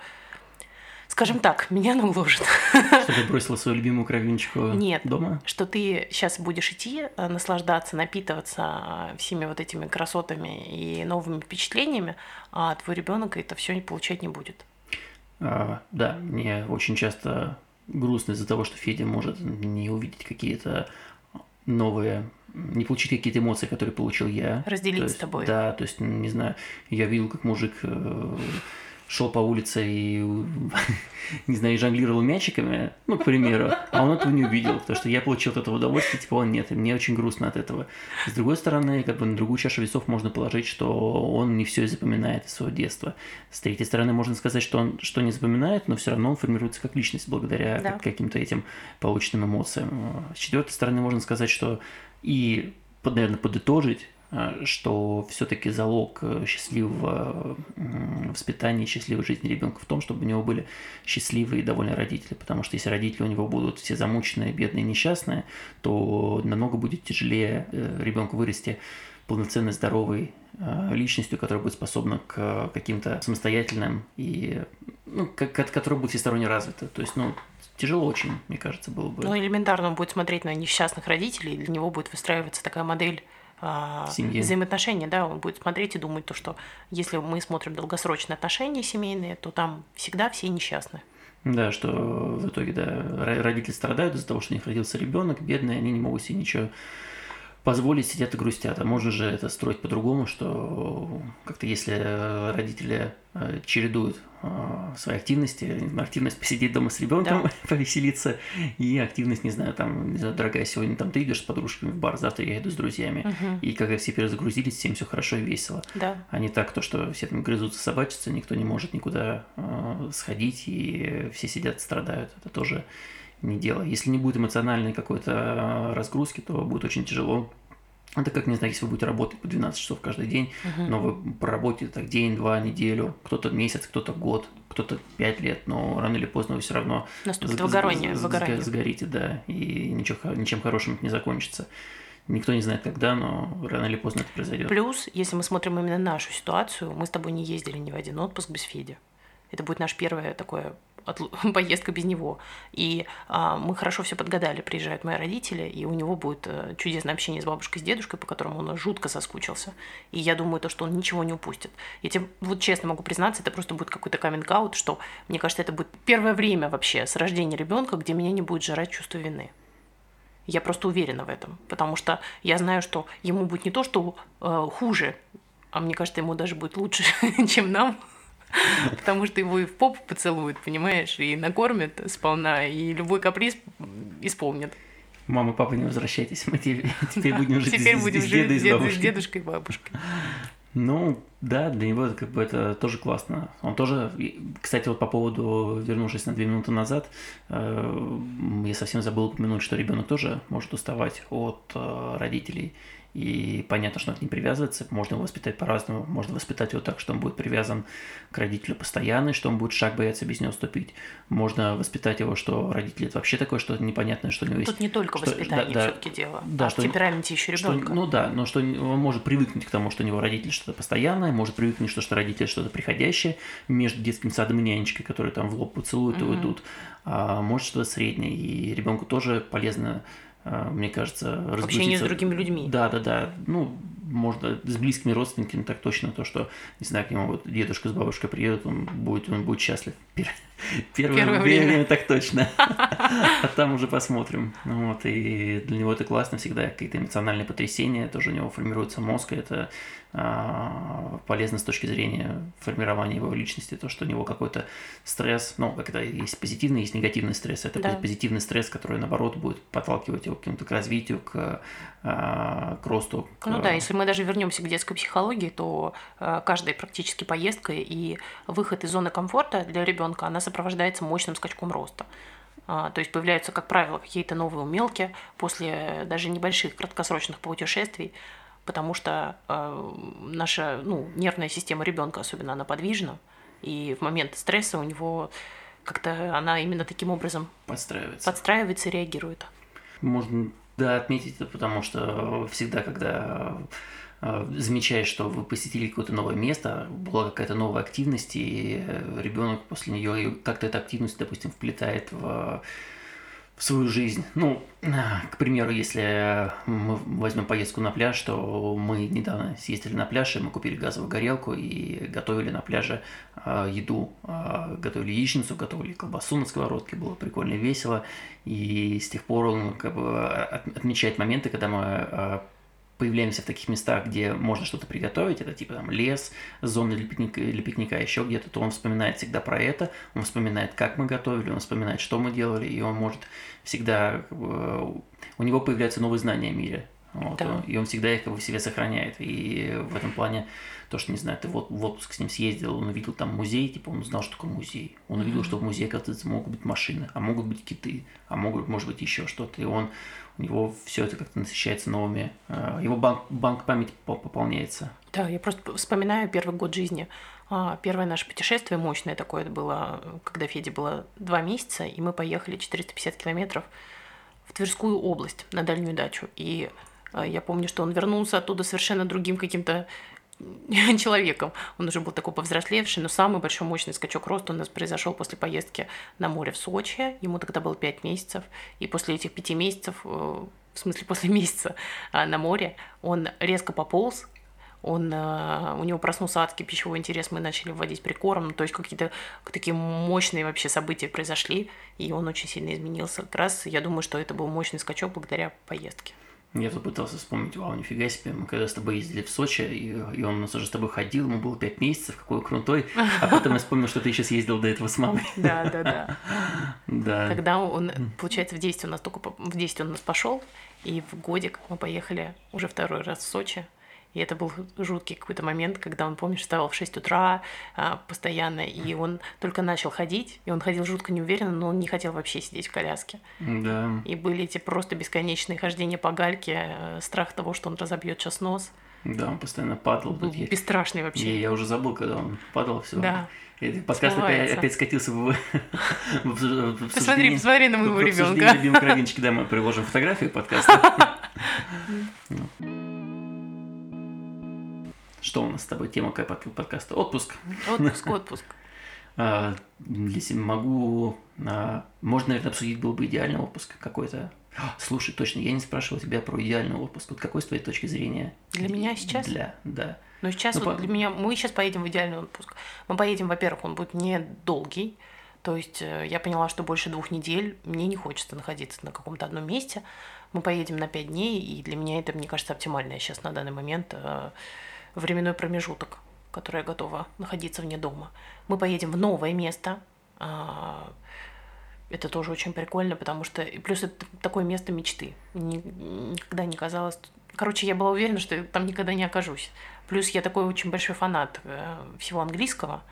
S1: Скажем так, меня она гложет.
S2: Что ты бросила свою любимую кровиночку
S1: Нет,
S2: дома?
S1: что ты сейчас будешь идти, э, наслаждаться, напитываться э, всеми вот этими красотами и новыми впечатлениями, а твой ребенок это все получать не будет.
S2: А, да, мне очень часто грустно из-за того, что Федя может не увидеть какие-то новые, не получить какие-то эмоции, которые получил я.
S1: Разделить
S2: То
S1: с
S2: есть,
S1: тобой.
S2: Да, то есть, не знаю, я видел, как мужик э, шел по улице и, не знаю, жонглировал мячиками, ну, к примеру, а он этого не увидел, потому что я получил от этого удовольствие, типа он нет, и мне очень грустно от этого. С другой стороны, как бы на другую чашу весов можно положить, что он не все запоминает из своего детства. С третьей стороны, можно сказать, что он что не запоминает, но все равно он формируется как личность благодаря
S1: Да.
S2: как- каким-то этим полученным эмоциям. С четвертой стороны, можно сказать, что и, наверное, подытожить, что все-таки залог э, счастливого воспитания, счастливой жизни ребенка в том, чтобы у него были счастливые и довольные родители. Потому что если родители у него будут все замученные, бедные, несчастные, то намного будет тяжелее ребенку вырасти полноценной, здоровой э, личностью, которая будет способна к э, каким-то самостоятельным и ну, которая будет всесторонне развита. То есть, ну, тяжело очень, мне кажется, было бы.
S1: Ну, элементарно он будет смотреть на несчастных родителей, и для него будет выстраиваться такая модель а,
S2: Семьи.
S1: взаимоотношений, да, он будет смотреть и думать то, что если мы смотрим долгосрочные отношения семейные, то там всегда все несчастны.
S2: Да, что в итоге, да, ро- родители страдают из-за того, что у них родился ребенок, бедные, они не могут себе ничего позволить, сидят и грустят. А можно же это строить по-другому, что как-то если э, родители э, чередуют э, свои активности, активность посидеть дома с ребенком,
S1: Да.
S2: повеселиться, и активность, не знаю, там, не знаю, дорогая, сегодня там ты идешь с подружками в бар, завтра я иду с друзьями.
S1: Мгм.
S2: И когда все перезагрузились, всем все хорошо и весело.
S1: Да.
S2: А не так, то, что все там грызутся, собачатся, никто не может никуда э, сходить, и все сидят, страдают. Это тоже не дело. Если не будет эмоциональной какой-то э, разгрузки, то будет очень тяжело. Это как, не знаю, если вы будете работать по 12 часов каждый день,
S1: Мгм.
S2: но вы проработаете так день, два, неделю, кто-то месяц, кто-то год, кто-то пять лет, но рано или поздно вы все равно
S1: Наступит
S2: сг-
S1: выгорание,
S2: сг-
S1: выгорание.
S2: сгорите, да, и ничего, ничем хорошим это не закончится. Никто не знает, когда, но рано или поздно это произойдет.
S1: Плюс, если мы смотрим именно нашу ситуацию, мы с тобой не ездили ни в один отпуск без Феди. Это будет наш первое такое поездка без него. И а, мы хорошо все подгадали. Приезжают мои родители, и у него будет э, чудесное общение с бабушкой, с дедушкой, по которому он жутко соскучился. И я думаю, то, что он ничего не упустит. Я тебе вот честно могу признаться, это просто будет какой-то каминг что, мне кажется, это будет первое время вообще с рождения ребенка, где меня не будет жрать чувство вины. Я просто уверена в этом, потому что я знаю, что ему будет не то, что э, хуже, а мне кажется, ему даже будет лучше, чем нам, потому что его и в попу поцелуют, понимаешь, и накормят сполна, и любой каприз исполнят.
S2: Мама, папа, не возвращайтесь, мы те- теперь
S1: Да.
S2: будем жить
S1: Теперь
S2: с,
S1: будем
S2: с
S1: жить с дедушкой и бабушкой.
S2: Ну, да, для него это как бы это тоже классно. Он тоже, кстати, вот по поводу, вернувшись на две минуты назад, э, я совсем забыл упомянуть, что ребенок тоже может уставать от э, родителей. И понятно, что он к ним привязывается. Можно его воспитать по-разному. Можно воспитать его так, что он будет привязан к родителю постоянно, и что он будет шаг бояться без него ступить. Можно воспитать его, что родители это вообще такое что-то непонятное, что у него есть.
S1: Тут не только
S2: что-
S1: воспитание
S2: да, да,
S1: все-таки дело,
S2: да,
S1: а
S2: что-
S1: в темпераменте еще
S2: что-
S1: ребенка.
S2: ну да, но что он может привыкнуть к тому, что у него родители что-то постоянное, может привыкнуть, что, что родители что-то приходящее между детским садом и нянечкой, которые там в лоб поцелуют и
S1: Мгм.
S2: уйдут, а может что-то среднее. И ребенку тоже полезно, мне кажется,
S1: Общение с другими людьми.
S2: Да, да, да. Ну, можно с близкими родственниками так точно то, что, не знаю, к нему вот дедушка с бабушкой приедут, он будет, он будет счастлив. Пер- Первое,
S1: Первое
S2: время.
S1: время.
S2: так точно. А там уже посмотрим. Ну Вот, и для него это классно всегда, какие-то эмоциональные потрясения, тоже у него формируется мозг, и это а, полезно с точки зрения формирования его личности, то, что у него какой-то стресс, ну, когда есть позитивный, есть негативный стресс, это
S1: Да.
S2: будет позитивный стресс, который, наоборот, будет подталкивать его к какому-то к развитию, к, а, к росту. к-
S1: Ну да, если мы даже вернемся к детской психологии, то э, каждая практически поездка и выход из зоны комфорта для ребенка, она сопровождается мощным скачком роста. А, То есть появляются, как правило, какие-то новые умелки после даже небольших краткосрочных путешествий, потому что э, наша ну, нервная система ребенка особенно она подвижна, и в момент стресса у него как-то она именно таким образом
S2: подстраивается.
S1: подстраивается и реагирует.
S2: Можно, да, отметить это, потому что всегда, когда э, замечаешь, что вы посетили какое-то новое место, была какая-то новая активность, и э, ребенок после нее как-то эта активность, допустим, вплетает в свою жизнь. Ну, к примеру, если мы возьмем поездку на пляж, то мы недавно съездили на пляж, и мы купили газовую горелку и готовили на пляже э, еду. Э, готовили яичницу, готовили колбасу на сковородке, было прикольно и весело. И с тех пор он как бы отмечает моменты, когда мы э, появляемся в таких местах, где можно что-то приготовить, это типа там лес, зоны для пикника, для пикника еще где-то, то он вспоминает всегда про это, он вспоминает, как мы готовили, он вспоминает, что мы делали, и он может всегда, у него появляются новые знания о мире. Вот, да. И он всегда их как бы в себе сохраняет. И в этом плане то, что, не знаю, ты вот в отпуск с ним съездил, он увидел там музей, типа он узнал, что такое музей. Он увидел, mm-hmm. что в музее, оказывается, могут быть машины, а могут быть киты, а могут, может быть, еще что-то. И он у него все это как-то насыщается новыми, э, его банк, банк памяти пополняется.
S1: Да, я просто вспоминаю первый год жизни. А, первое наше путешествие мощное такое это было, когда Феде было два месяца, и мы поехали 450 километров в Тверскую область на дальнюю дачу. И э, я помню, что он вернулся оттуда совершенно другим каким-то человеком. Он уже был такой повзрослевший, но самый большой мощный скачок роста у нас произошел после поездки на море в Сочи. Ему тогда было 5 месяцев. И после этих 5 месяцев, э, в смысле после месяца а, на море, он резко пополз, он, э, у него проснулся адский пищевой интерес, мы начали вводить прикорм, то есть какие-то такие мощные вообще события произошли, и он очень сильно изменился. Как раз я думаю, что это был мощный скачок благодаря поездке.
S2: Я тут пытался вспомнить, вау, нифига себе, мы когда с тобой ездили в Сочи, и, и он у нас уже с тобой ходил, ему было пять месяцев, какой крутой, а потом я вспомнил, что ты еще съездил до этого с мамой.
S1: Да, да, да. Да. Когда он, получается, в 10 у нас только, в 10 он у нас пошел, и в годик мы поехали уже второй раз в Сочи, и это был жуткий какой-то момент, когда он, помнишь, вставал в 6 утра а, постоянно, и он только начал ходить, и он ходил жутко неуверенно, но он не хотел вообще сидеть в коляске.
S2: Да.
S1: И были эти просто бесконечные хождения по гальке, э, страх того, что он разобьет сейчас нос.
S2: Да, он постоянно падал.
S1: Был я, бесстрашный вообще.
S2: Я, я уже забыл, когда он падал, все.
S1: Да.
S2: Подкаст опять, опять скатился в, в,
S1: Посмотри, посмотри на моего ребенка.
S2: любимой кровиночки, да, мы приложим фотографию подкаста. Что у нас с тобой тема какая подкаста? Отпуск.
S1: Отпуск, отпуск.
S2: А, если могу... А, можно, наверное, обсудить был бы идеальный отпуск какой-то. Слушай, точно, я не спрашивал тебя про идеальный отпуск. Вот какой с твоей точки зрения?
S1: Для меня сейчас?
S2: Для, да.
S1: Ну, сейчас ну, вот по... для меня... Мы сейчас поедем в идеальный отпуск. Мы поедем, во-первых, он будет не долгий. То есть э, я поняла, что больше двух недель мне не хочется находиться на каком-то одном месте. Мы поедем на пять дней, и для меня это, мне кажется, оптимальное сейчас на данный момент э, временной промежуток, который я готова находиться вне дома. Мы поедем в новое место. А, это тоже очень прикольно, потому что... И плюс это такое место мечты. Никогда не казалось... Короче, я была уверена, что там никогда не окажусь. Плюс я такой очень большой фанат э, всего английского,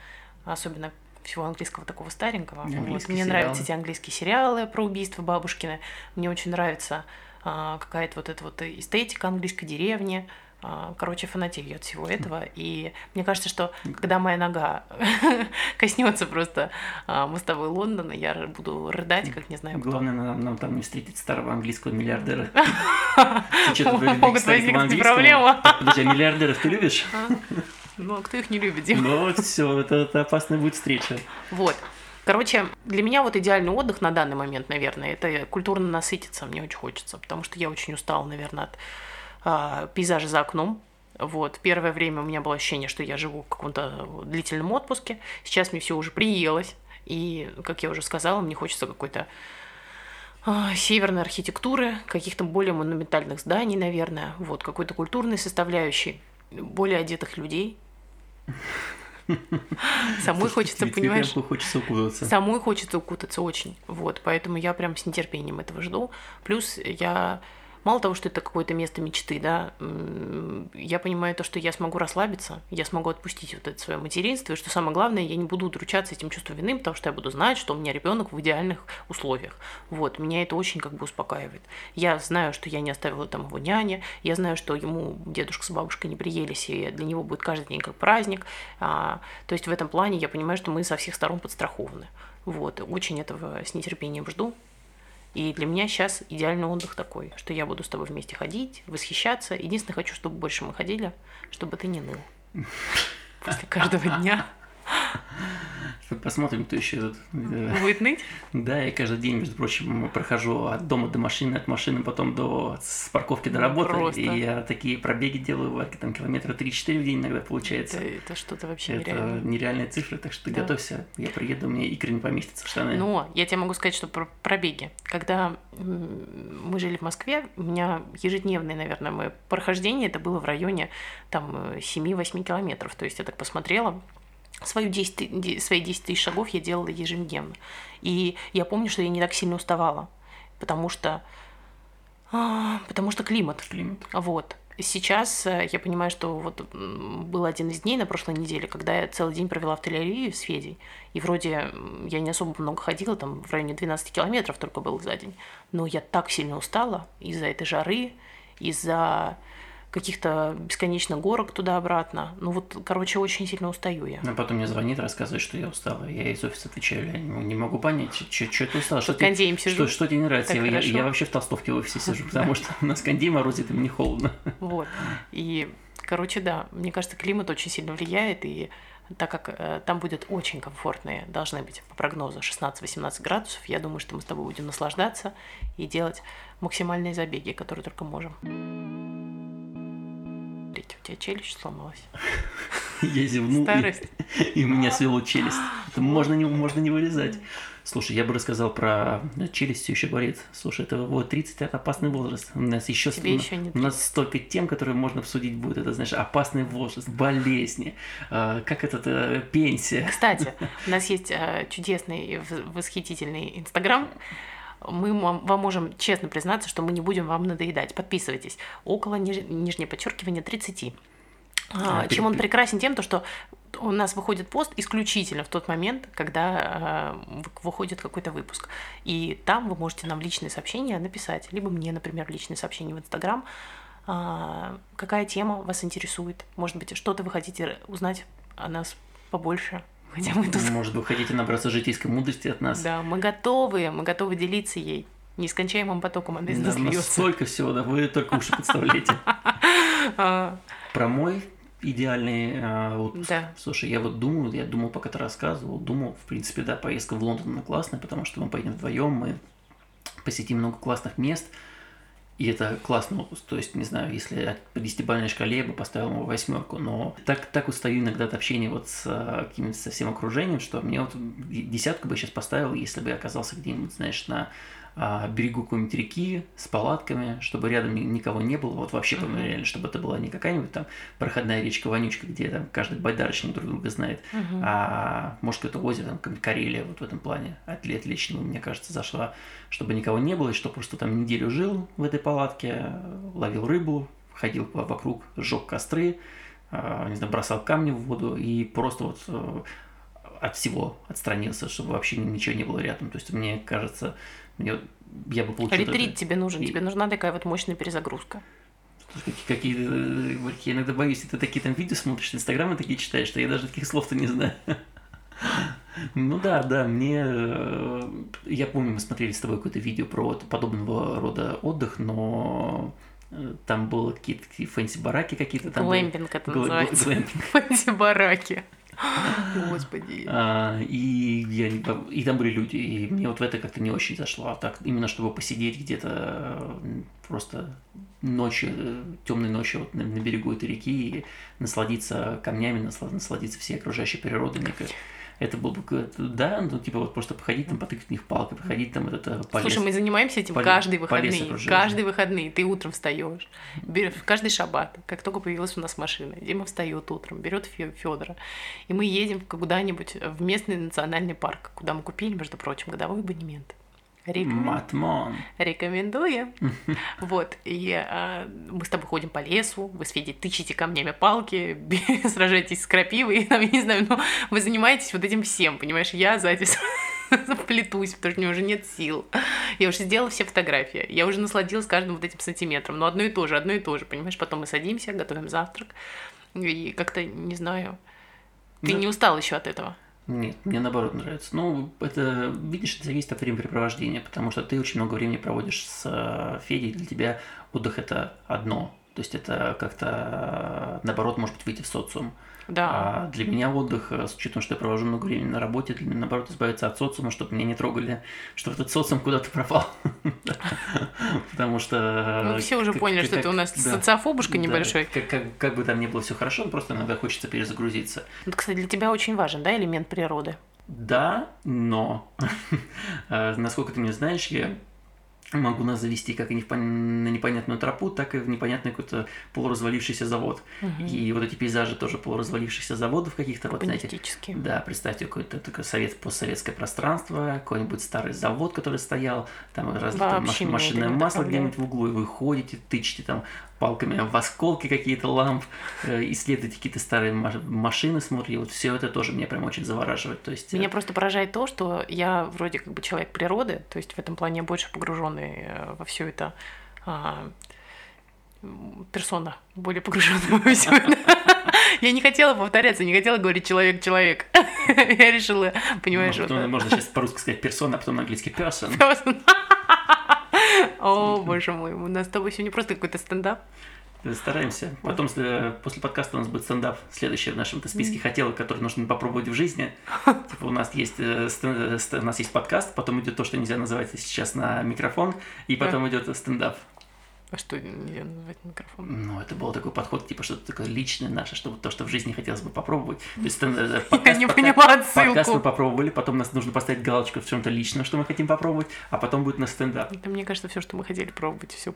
S1: особенно всего английского такого старенького. Вот. Мне сериалы. нравятся эти английские сериалы про убийство бабушкина. Мне очень нравится а, какая-то вот эта вот эстетика английской деревни. А, короче, фанатею от всего этого. И мне кажется, что когда моя нога коснется просто а, мостовой Лондона, я буду рыдать, как не знаю.
S2: Главное, нам, нам там не встретить старого английского миллиардера.
S1: Могут возникнуть проблемы.
S2: Подожди, а миллиардеров ты любишь?
S1: Ну, а кто их не любит, Дима?
S2: Ну, вот все, это, это опасная будет встреча.
S1: Вот. Короче, для меня вот идеальный отдых на данный момент, наверное, это культурно насытиться, мне очень хочется, потому что я очень устала, наверное, от а, пейзажи за окном. Вот. Первое время у меня было ощущение, что я живу в каком-то длительном отпуске. Сейчас мне все уже приелось. И, как я уже сказала, мне хочется какой-то а, северной архитектуры, каких-то более монументальных зданий, наверное, вот, какой-то культурной составляющей, более одетых людей. Самой хочется, понимаешь?
S2: хочется укутаться.
S1: Самой хочется укутаться очень. Вот, поэтому я прям с нетерпением этого жду. Плюс я мало того, что это какое-то место мечты, да, я понимаю то, что я смогу расслабиться, я смогу отпустить вот это свое материнство, и что самое главное, я не буду удручаться этим чувством вины, потому что я буду знать, что у меня ребенок в идеальных условиях. Вот, меня это очень как бы успокаивает. Я знаю, что я не оставила там его няне, я знаю, что ему дедушка с бабушкой не приелись, и для него будет каждый день как праздник. А, то есть в этом плане я понимаю, что мы со всех сторон подстрахованы. Вот, очень этого с нетерпением жду. И для меня сейчас идеальный отдых такой, что я буду с тобой вместе ходить, восхищаться. Единственное, хочу, чтобы больше мы ходили, чтобы ты не ныл. После каждого дня.
S2: Посмотрим, кто еще тут. э,
S1: Будет ныть?
S2: Да, я каждый день, между прочим, прохожу от дома до машины, от машины потом до с парковки до
S1: Ну,
S2: работы.
S1: просто.
S2: И я такие пробеги делаю, там километра 3-4 в день иногда получается.
S1: Это, это что-то вообще
S2: Это
S1: нереальное.
S2: нереальные цифры, так что ты
S1: Да.
S2: готовься. Я приеду, меня икры не поместятся в штаны.
S1: Но я тебе могу сказать, что про пробеги. Когда мы жили в Москве, у меня ежедневное, наверное, мое прохождение, это было в районе там э, 7-8 километров. То есть я так посмотрела, свою 10, ты- де- свои 10 тысяч шагов я делала ежедневно. И я помню, что я не так сильно уставала, потому что, а, потому что климат.
S2: Климат.
S1: Вот. Сейчас э, я понимаю, что вот был один из дней на прошлой неделе, когда я целый день провела в Тель-Авиве с Федей. И вроде я не особо много ходила, там в районе 12 километров только было за день. Но я так сильно устала из-за этой жары, из-за каких-то бесконечно горок туда-обратно. Ну вот, короче, очень сильно устаю я.
S2: А потом мне звонит, рассказывает, что я устала. Я из офиса отвечаю, я не, не могу понять, что ты устала, что,
S1: сижу.
S2: что, что тебе не нравится. Я, я- я вообще в толстовке в офисе сижу, потому что у нас кондей морозит, и мне холодно.
S1: Вот. И, короче, да, мне кажется, климат очень сильно влияет, и так как э, там будет очень комфортные, должны быть по прогнозу 16-18 градусов, я думаю, что мы с тобой будем наслаждаться и делать максимальные забеги, которые только можем. У тебя челюсть сломалась.
S2: Я зевнул, и,
S1: Старость.
S2: и у меня свело челюсть. Это можно не, можно не вырезать. Слушай, я бы рассказал про челюсть, все еще говорит. Слушай, это вот 30 это опасный возраст. У нас еще,
S1: Тебе еще не
S2: у нас столько тем, которые можно обсудить будет. Это, знаешь, опасный возраст, болезни, э, как это, э, пенсия.
S1: Кстати, у нас есть э, чудесный, и восхитительный Инстаграм. Мы вам, можем честно признаться, что мы не будем вам надоедать. Подписывайтесь. Около ниж- нижнее подчеркивание 30. А,
S2: А,
S1: чем он прекрасен тем, то, что у нас выходит пост исключительно в тот момент, когда э, вы- выходит какой-то выпуск. И там вы можете нам личные сообщения написать, либо мне, например, личные сообщения в Инстаграм, а, какая тема вас интересует. Может быть, что-то вы хотите узнать о нас побольше. Хотя мы тут...
S2: Может, вы хотите набраться житейской мудрости от нас?
S1: Да, мы готовы, мы готовы делиться ей нескончаемым потоком, она из
S2: Да,
S1: нас
S2: у нас
S1: льется.
S2: столько всего, да, вы только уши подставляете.
S1: А,
S2: Про мой идеальный отпуск.
S1: Да.
S2: Слушай, я вот думаю, я думал, пока ты рассказывал, думал, в принципе, да, поездка в Лондон классная, потому что мы поедем вдвоем, мы посетим много классных мест, и это классный отпуск. То есть, не знаю, если по десятибалльной шкале я бы поставил ему восьмерку, но так, так устаю иногда от общения вот с а, каким-то со всем окружением, что мне вот десятку бы сейчас поставил, если бы я оказался где-нибудь, знаешь, на берегу какой-нибудь реки с палатками, чтобы рядом ни- никого не было, вот вообще
S1: Мгм.
S2: реально, чтобы это была не какая-нибудь там проходная речка Вонючка, где там каждый байдарочник друг друга знает,
S1: мгм.
S2: а может какое-то озеро, там Карелия вот в этом плане отли- отлично, бы, мне кажется, зашла, чтобы никого не было, и что просто там неделю жил в этой палатке, ловил рыбу, ходил вокруг, сжег костры, а, не знаю, бросал камни в воду и просто вот э, от всего отстранился, чтобы вообще ничего не было рядом. То есть мне кажется, мне, я бы получил...
S1: Ретрит
S2: это-
S1: тебе нужен,
S2: и-
S1: тебе нужна такая вот мощная перезагрузка.
S2: Слушай, Какие, какие, э, я иногда боюсь, ты такие там видео смотришь, инстаграмы такие читаешь, что я даже таких слов-то не знаю. Ну да, да, мне... э, Я помню, мы смотрели с тобой какое-то видео про вот подобного рода отдых, но э, там было какие-то fancy-бараки какие-то там. были.
S1: Глэмпинг это
S2: Гл- гл-
S1: называется.
S2: глэмпинг.
S1: Fancy-бараки. Господи.
S2: А, и, я, и там были люди, и мне вот в это как-то не очень зашло. А так именно чтобы посидеть где-то э, просто ночью, темной ночью вот на, на берегу этой реки и насладиться камнями, насла- насладиться всей окружающей природой. Мне кажется, это было бы, да, ну типа вот просто походить там, потыкать в них палкой, походить там этот э, по
S1: Слушай, мы занимаемся этим
S2: по ле-
S1: каждые
S2: по лесу
S1: выходные.
S2: окружающему.
S1: Каждые выходные. Ты утром встаешь. Каждый шаббат. Как только появилась у нас машина. Дима встает утром, берет Федора. И мы едем куда-нибудь в местный национальный парк, куда мы купили, между прочим, годовой абонемент. Рекомен-
S2: Матмон.
S1: Рекомендуем. Вот. И а, мы с тобой ходим по лесу, вы с Федей тычете камнями палки, сражаетесь с крапивой, там, я не знаю, но вы занимаетесь вот этим всем, понимаешь? Я сзади плетусь, потому что у меня уже нет сил. Я уже сделала все фотографии, я уже насладилась каждым вот этим сантиметром, но одно и то же, одно и то же, понимаешь? Потом мы садимся, готовим завтрак, и как-то, не знаю, ты
S2: Ну,
S1: не устал еще от этого?
S2: Нет, мне наоборот нравится. Ну, это, видишь, это зависит от времяпрепровождения, потому что ты очень много времени проводишь с э, Федей, для тебя отдых это одно. То есть это как-то, наоборот, может быть, выйти в социум.
S1: Да.
S2: А для меня отдых, э, с учетом, что я провожу много времени на работе, для меня, наоборот, избавиться от социума, чтобы меня не трогали, чтобы этот социум куда-то пропал. Потому что...
S1: Мы все уже поняли, что это у нас социофобушка небольшой.
S2: Как бы там ни было все хорошо, просто иногда хочется перезагрузиться.
S1: Кстати, для тебя очень важен, да, элемент природы?
S2: Да, но э, насколько ты меня знаешь, я могу нас завести как и на непонятную тропу, так и в непонятный какой-то полуразвалившийся завод. Угу. И вот эти пейзажи тоже полуразвалившихся заводов каких-то, вот, знаете, да, представьте какое-то такое совет, постсоветское пространство, какой-нибудь старый завод, который стоял, там разлито маш, машинное масло где-нибудь в углу, и вы ходите, тычете там палками в осколки какие-то ламп, э, исследуете какие-то старые машины, смотрите, вот все это тоже меня прям очень завораживает. То есть...
S1: Меня э, просто поражает то, что я вроде как бы человек природы, то есть в этом плане больше погруженный э, во все это а, персона, более погруженная во все это. Я не хотела повторяться, не хотела говорить человек-человек. Я решила, понимаешь,
S2: вот... Можно сейчас по-русски сказать персона, а потом на английский person.
S1: О, боже мой, у нас с тобой сегодня просто какой-то стендап.
S2: Стараемся. Потом после подкаста у нас будет стендап, следующий в нашем списке хотелок, который нужно попробовать в жизни. Типа у нас есть э, э, у нас есть подкаст, потом идет то, что нельзя называть сейчас на микрофон, и потом идет стендап.
S1: А что нельзя называть микрофон?
S2: Ну, это был такой подход, типа что-то такое личное наше, чтобы то, что в жизни хотелось бы попробовать. То есть,
S1: э, подкаст, Я не поняла отсылку.
S2: Подкаст мы попробовали, потом нас нужно поставить галочку в чем-то личном, что мы хотим попробовать, а потом будет на стендап.
S1: Да, мне кажется, все, что мы хотели пробовать, все,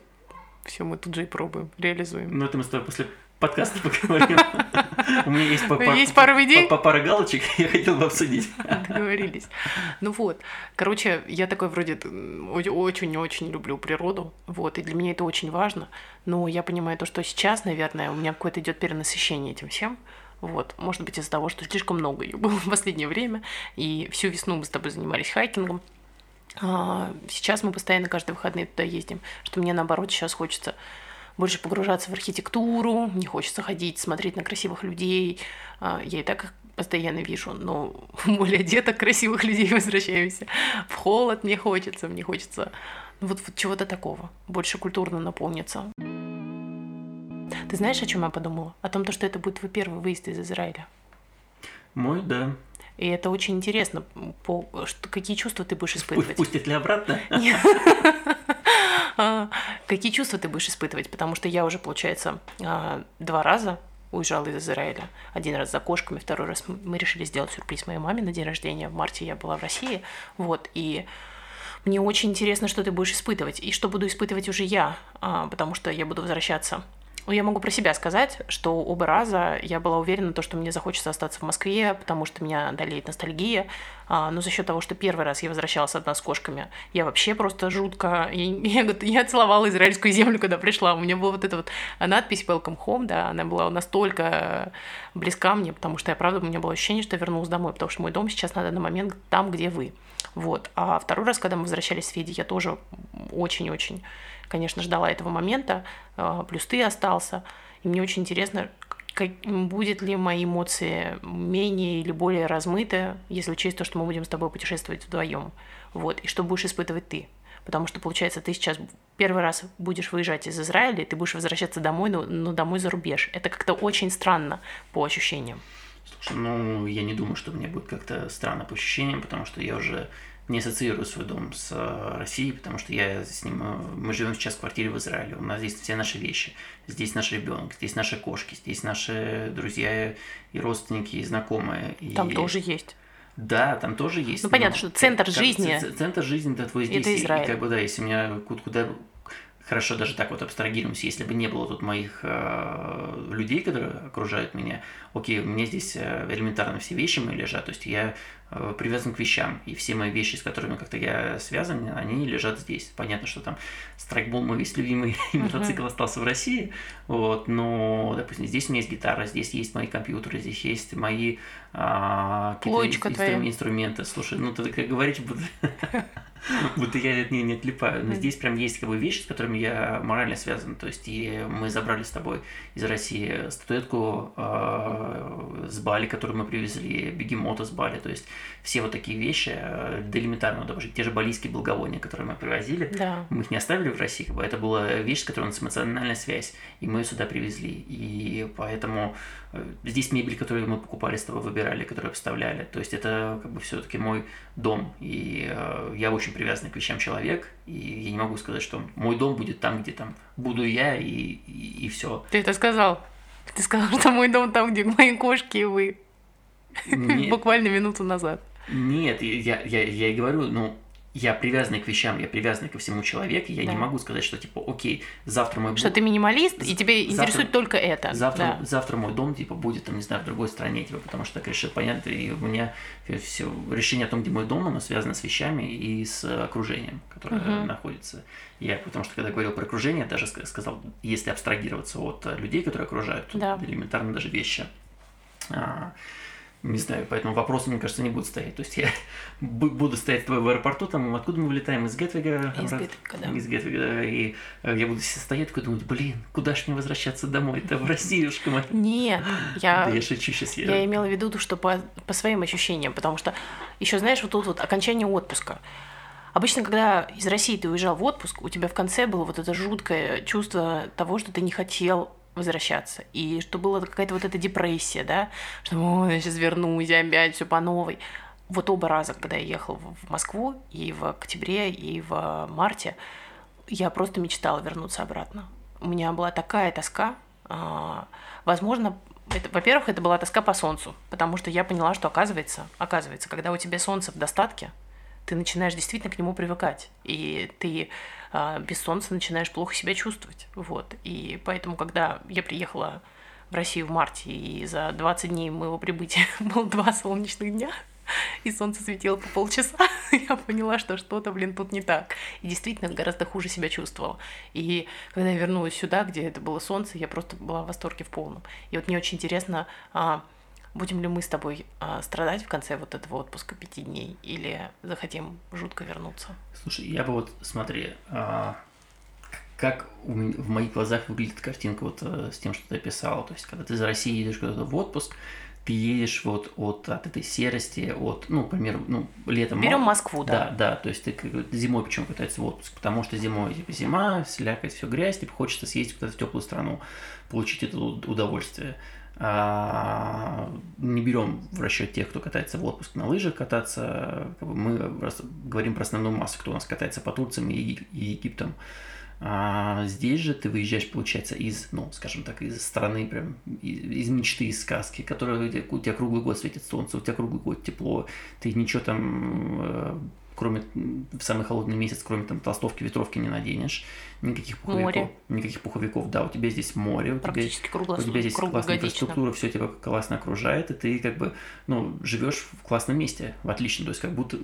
S1: все мы тут же и пробуем, реализуем.
S2: Ну, это мы с тобой после подкаст поговорим. У меня есть, по,
S1: есть пару идей?
S2: По, по, пара галочек, я хотел бы обсудить.
S1: Договорились. Ну вот, короче, я такой вроде очень-очень люблю природу, вот, и для меня это очень важно, но я понимаю то, что сейчас, наверное, у меня какое-то идет перенасыщение этим всем, вот, может быть, из-за того, что слишком много ее было в последнее время, и всю весну мы с тобой занимались хайкингом, а сейчас мы постоянно каждые выходные туда ездим, что мне, наоборот, сейчас хочется больше погружаться в архитектуру, не хочется ходить, смотреть на красивых людей. А, я и так их постоянно вижу, но более деток красивых людей возвращаемся. В холод мне хочется, мне хочется ну, вот, вот чего-то такого, больше культурно наполниться. Ты знаешь, о чем я подумала? О том, что это будет твой первый выезд из Израиля.
S2: Мой, да.
S1: И это очень интересно, по, что, какие чувства ты будешь испытывать.
S2: Пустит ли обратно?
S1: Какие чувства ты будешь испытывать? Потому что я уже, получается, а, два раза уезжала из Израиля. Один раз за кошками, второй раз мы решили сделать сюрприз моей маме на день рождения. В марте я была в России. Вот, и мне очень интересно, что ты будешь испытывать, и что буду испытывать уже я, а, потому что я буду возвращаться я могу про себя сказать, что оба раза я была уверена, то, что мне захочется остаться в Москве, потому что меня одолеет ностальгия. А, но за счет того, что первый раз я возвращалась одна с кошками, я вообще просто жутко... Я, я, я целовала израильскую землю, когда пришла. У меня была вот эта вот надпись Welcome Home, да, она была настолько близка мне, потому что я, правда, у меня было ощущение, что я вернулась домой, потому что мой дом сейчас на данный момент там, где вы. Вот. А второй раз, когда мы возвращались с Феди, я тоже очень-очень конечно, ждала этого момента, а, плюс ты остался. И мне очень интересно, как, будет ли мои эмоции менее или более размыты, если учесть то, что мы будем с тобой путешествовать вдвоем. Вот, и что будешь испытывать ты. Потому что, получается, ты сейчас первый раз будешь выезжать из Израиля, и ты будешь возвращаться домой, но, но домой за рубеж. Это как-то очень странно по ощущениям.
S2: Слушай, ну, я не думаю, что мне будет как-то странно по ощущениям, потому что я уже не ассоциирую свой дом с э, Россией, потому что я с ним... Э, мы живем сейчас в квартире в Израиле. У нас здесь все наши вещи. Здесь наш ребенок, здесь наши кошки, здесь наши друзья и родственники, и знакомые.
S1: Там
S2: и...
S1: тоже есть.
S2: Да, там тоже есть.
S1: Ну, понятно, что центр как, жизни...
S2: Центр жизни, да, твой здесь.
S1: Это Израиль.
S2: И, как бы, да, если у меня куда хорошо даже так вот абстрагируемся, если бы не было тут моих э, людей, которые окружают меня, окей, у меня здесь э, элементарно все вещи мои лежат, то есть я привязан к вещам, и все мои вещи, с которыми как-то я связан, они лежат здесь. Понятно, что там страйкбол мой весь любимый, uh-huh. мотоцикл остался в России, вот, но, допустим, здесь у меня есть гитара, здесь есть мои компьютеры, здесь есть мои э, какие-то инструменты. Слушай, ну ты как говорить буду... Будто я от нее не отлипаю. Но здесь прям есть как бы вещи, с которыми я морально связан. То есть и мы забрали с тобой из России статуэтку э, с Бали, которую мы привезли, бегемота с Бали. То есть все вот такие вещи, э, элементарно, даже те же балийские благовония, которые мы привозили,
S1: Да.
S2: мы их не оставили в России, как бы это была вещь, с которой у нас эмоциональная связь, и мы ее сюда привезли. И поэтому э, здесь мебель, которую мы покупали с тобой, выбирали, которую поставляли. То есть это как бы все-таки мой дом. И э, я очень привязанный к вещам человек, и я не могу сказать, что мой дом будет там, где там буду я, и, и, все.
S1: Ты это сказал. Ты сказал, что мой дом там, где мои кошки и вы. Буквально минуту назад.
S2: Нет, я, я, я и говорю, ну, я привязанный к вещам, я привязанный ко всему человеку, я
S1: Да.
S2: не могу сказать, что типа, окей, завтра мой
S1: Что ты минималист, и тебе
S2: Завтра-
S1: интересует только это.
S2: Завтра,
S1: Да.
S2: завтра мой дом, типа, будет, там, не знаю, в другой стране, типа, потому что так решил, понятно, и у меня все решение о том, где мой дом, оно связано с вещами и с окружением, которое
S1: Мгм.
S2: находится. Я, потому что, когда говорил про окружение, даже ска- сказал, если абстрагироваться от людей, которые окружают,
S1: Да.
S2: элементарно даже вещи. Не знаю, поэтому вопросы, мне кажется, не будут стоять. То есть я бу- буду стоять с тобой в аэропорту, там, откуда мы вылетаем, из Гетвига.
S1: Из
S2: обратно?
S1: Гетвига, да.
S2: Из Гетвига, да, и э, я буду стоять такой думать, блин, куда ж мне возвращаться домой? Да в Россиюшку мать.
S1: Нет, я,
S2: Да я шучу сейчас.
S1: я имела в виду, то, что по, по своим ощущениям, потому что еще, знаешь, вот тут вот окончание отпуска. Обычно, когда из России ты уезжал в отпуск, у тебя в конце было вот это жуткое чувство того, что ты не хотел возвращаться. И что была какая-то вот эта депрессия, да, что «Ой, я сейчас вернусь, опять все по новой. Вот оба раза, когда я ехал в в Москву, и в октябре, и в марте, я просто мечтала вернуться обратно. У меня была такая тоска. а, Возможно, это, во-первых, это была тоска по солнцу, потому что я поняла, что оказывается, оказывается, когда у тебя солнце в достатке, ты начинаешь действительно к нему привыкать, и ты а, без солнца начинаешь плохо себя чувствовать, вот. И поэтому, когда я приехала в Россию в марте, и за 20 дней моего прибытия было два солнечных дня, и солнце светило по полчаса, я поняла, что что-то, блин, тут не так. И действительно гораздо хуже себя чувствовала. И когда я вернулась сюда, где это было солнце, я просто была в восторге в полном. И вот мне очень интересно, а, будем ли мы с тобой а, страдать в конце вот этого отпуска пяти дней, или захотим жутко вернуться.
S2: Слушай, я бы вот, смотри, а, как у в моих глазах выглядит картинка вот э, с тем, что ты описал. То есть, когда ты из России едешь куда-то в отпуск, ты едешь вот от, от этой серости, от, ну, к примеру, ну, летом...
S1: Берем
S2: мало-
S1: Москву, да.
S2: Да, да, то есть ты зимой почему катается в отпуск? Потому что зимой типа зима, слякоть, все грязь, типа хочется съездить куда-то в теплую страну, получить это уд- удовольствие. А, не берем в расчет тех, кто катается в отпуск на лыжах кататься. Мы говорим про основную массу, кто у нас катается по Турциям и, и Египтам. А здесь же ты выезжаешь, получается, из, ну, скажем так, из страны, прям из, из мечты, из сказки, которая у тебя круглый год светит солнце, у тебя круглый год тепло, ты ничего там, э, кроме в самый холодный месяц, кроме там толстовки, ветровки не наденешь, никаких пуховиков,
S1: Море.
S2: никаких пуховиков, да, у тебя здесь море, у тебя у тебя здесь классная инфраструктура, все тебя классно окружает, и ты как бы, ну, живешь в классном месте, в отличном, то есть как будто,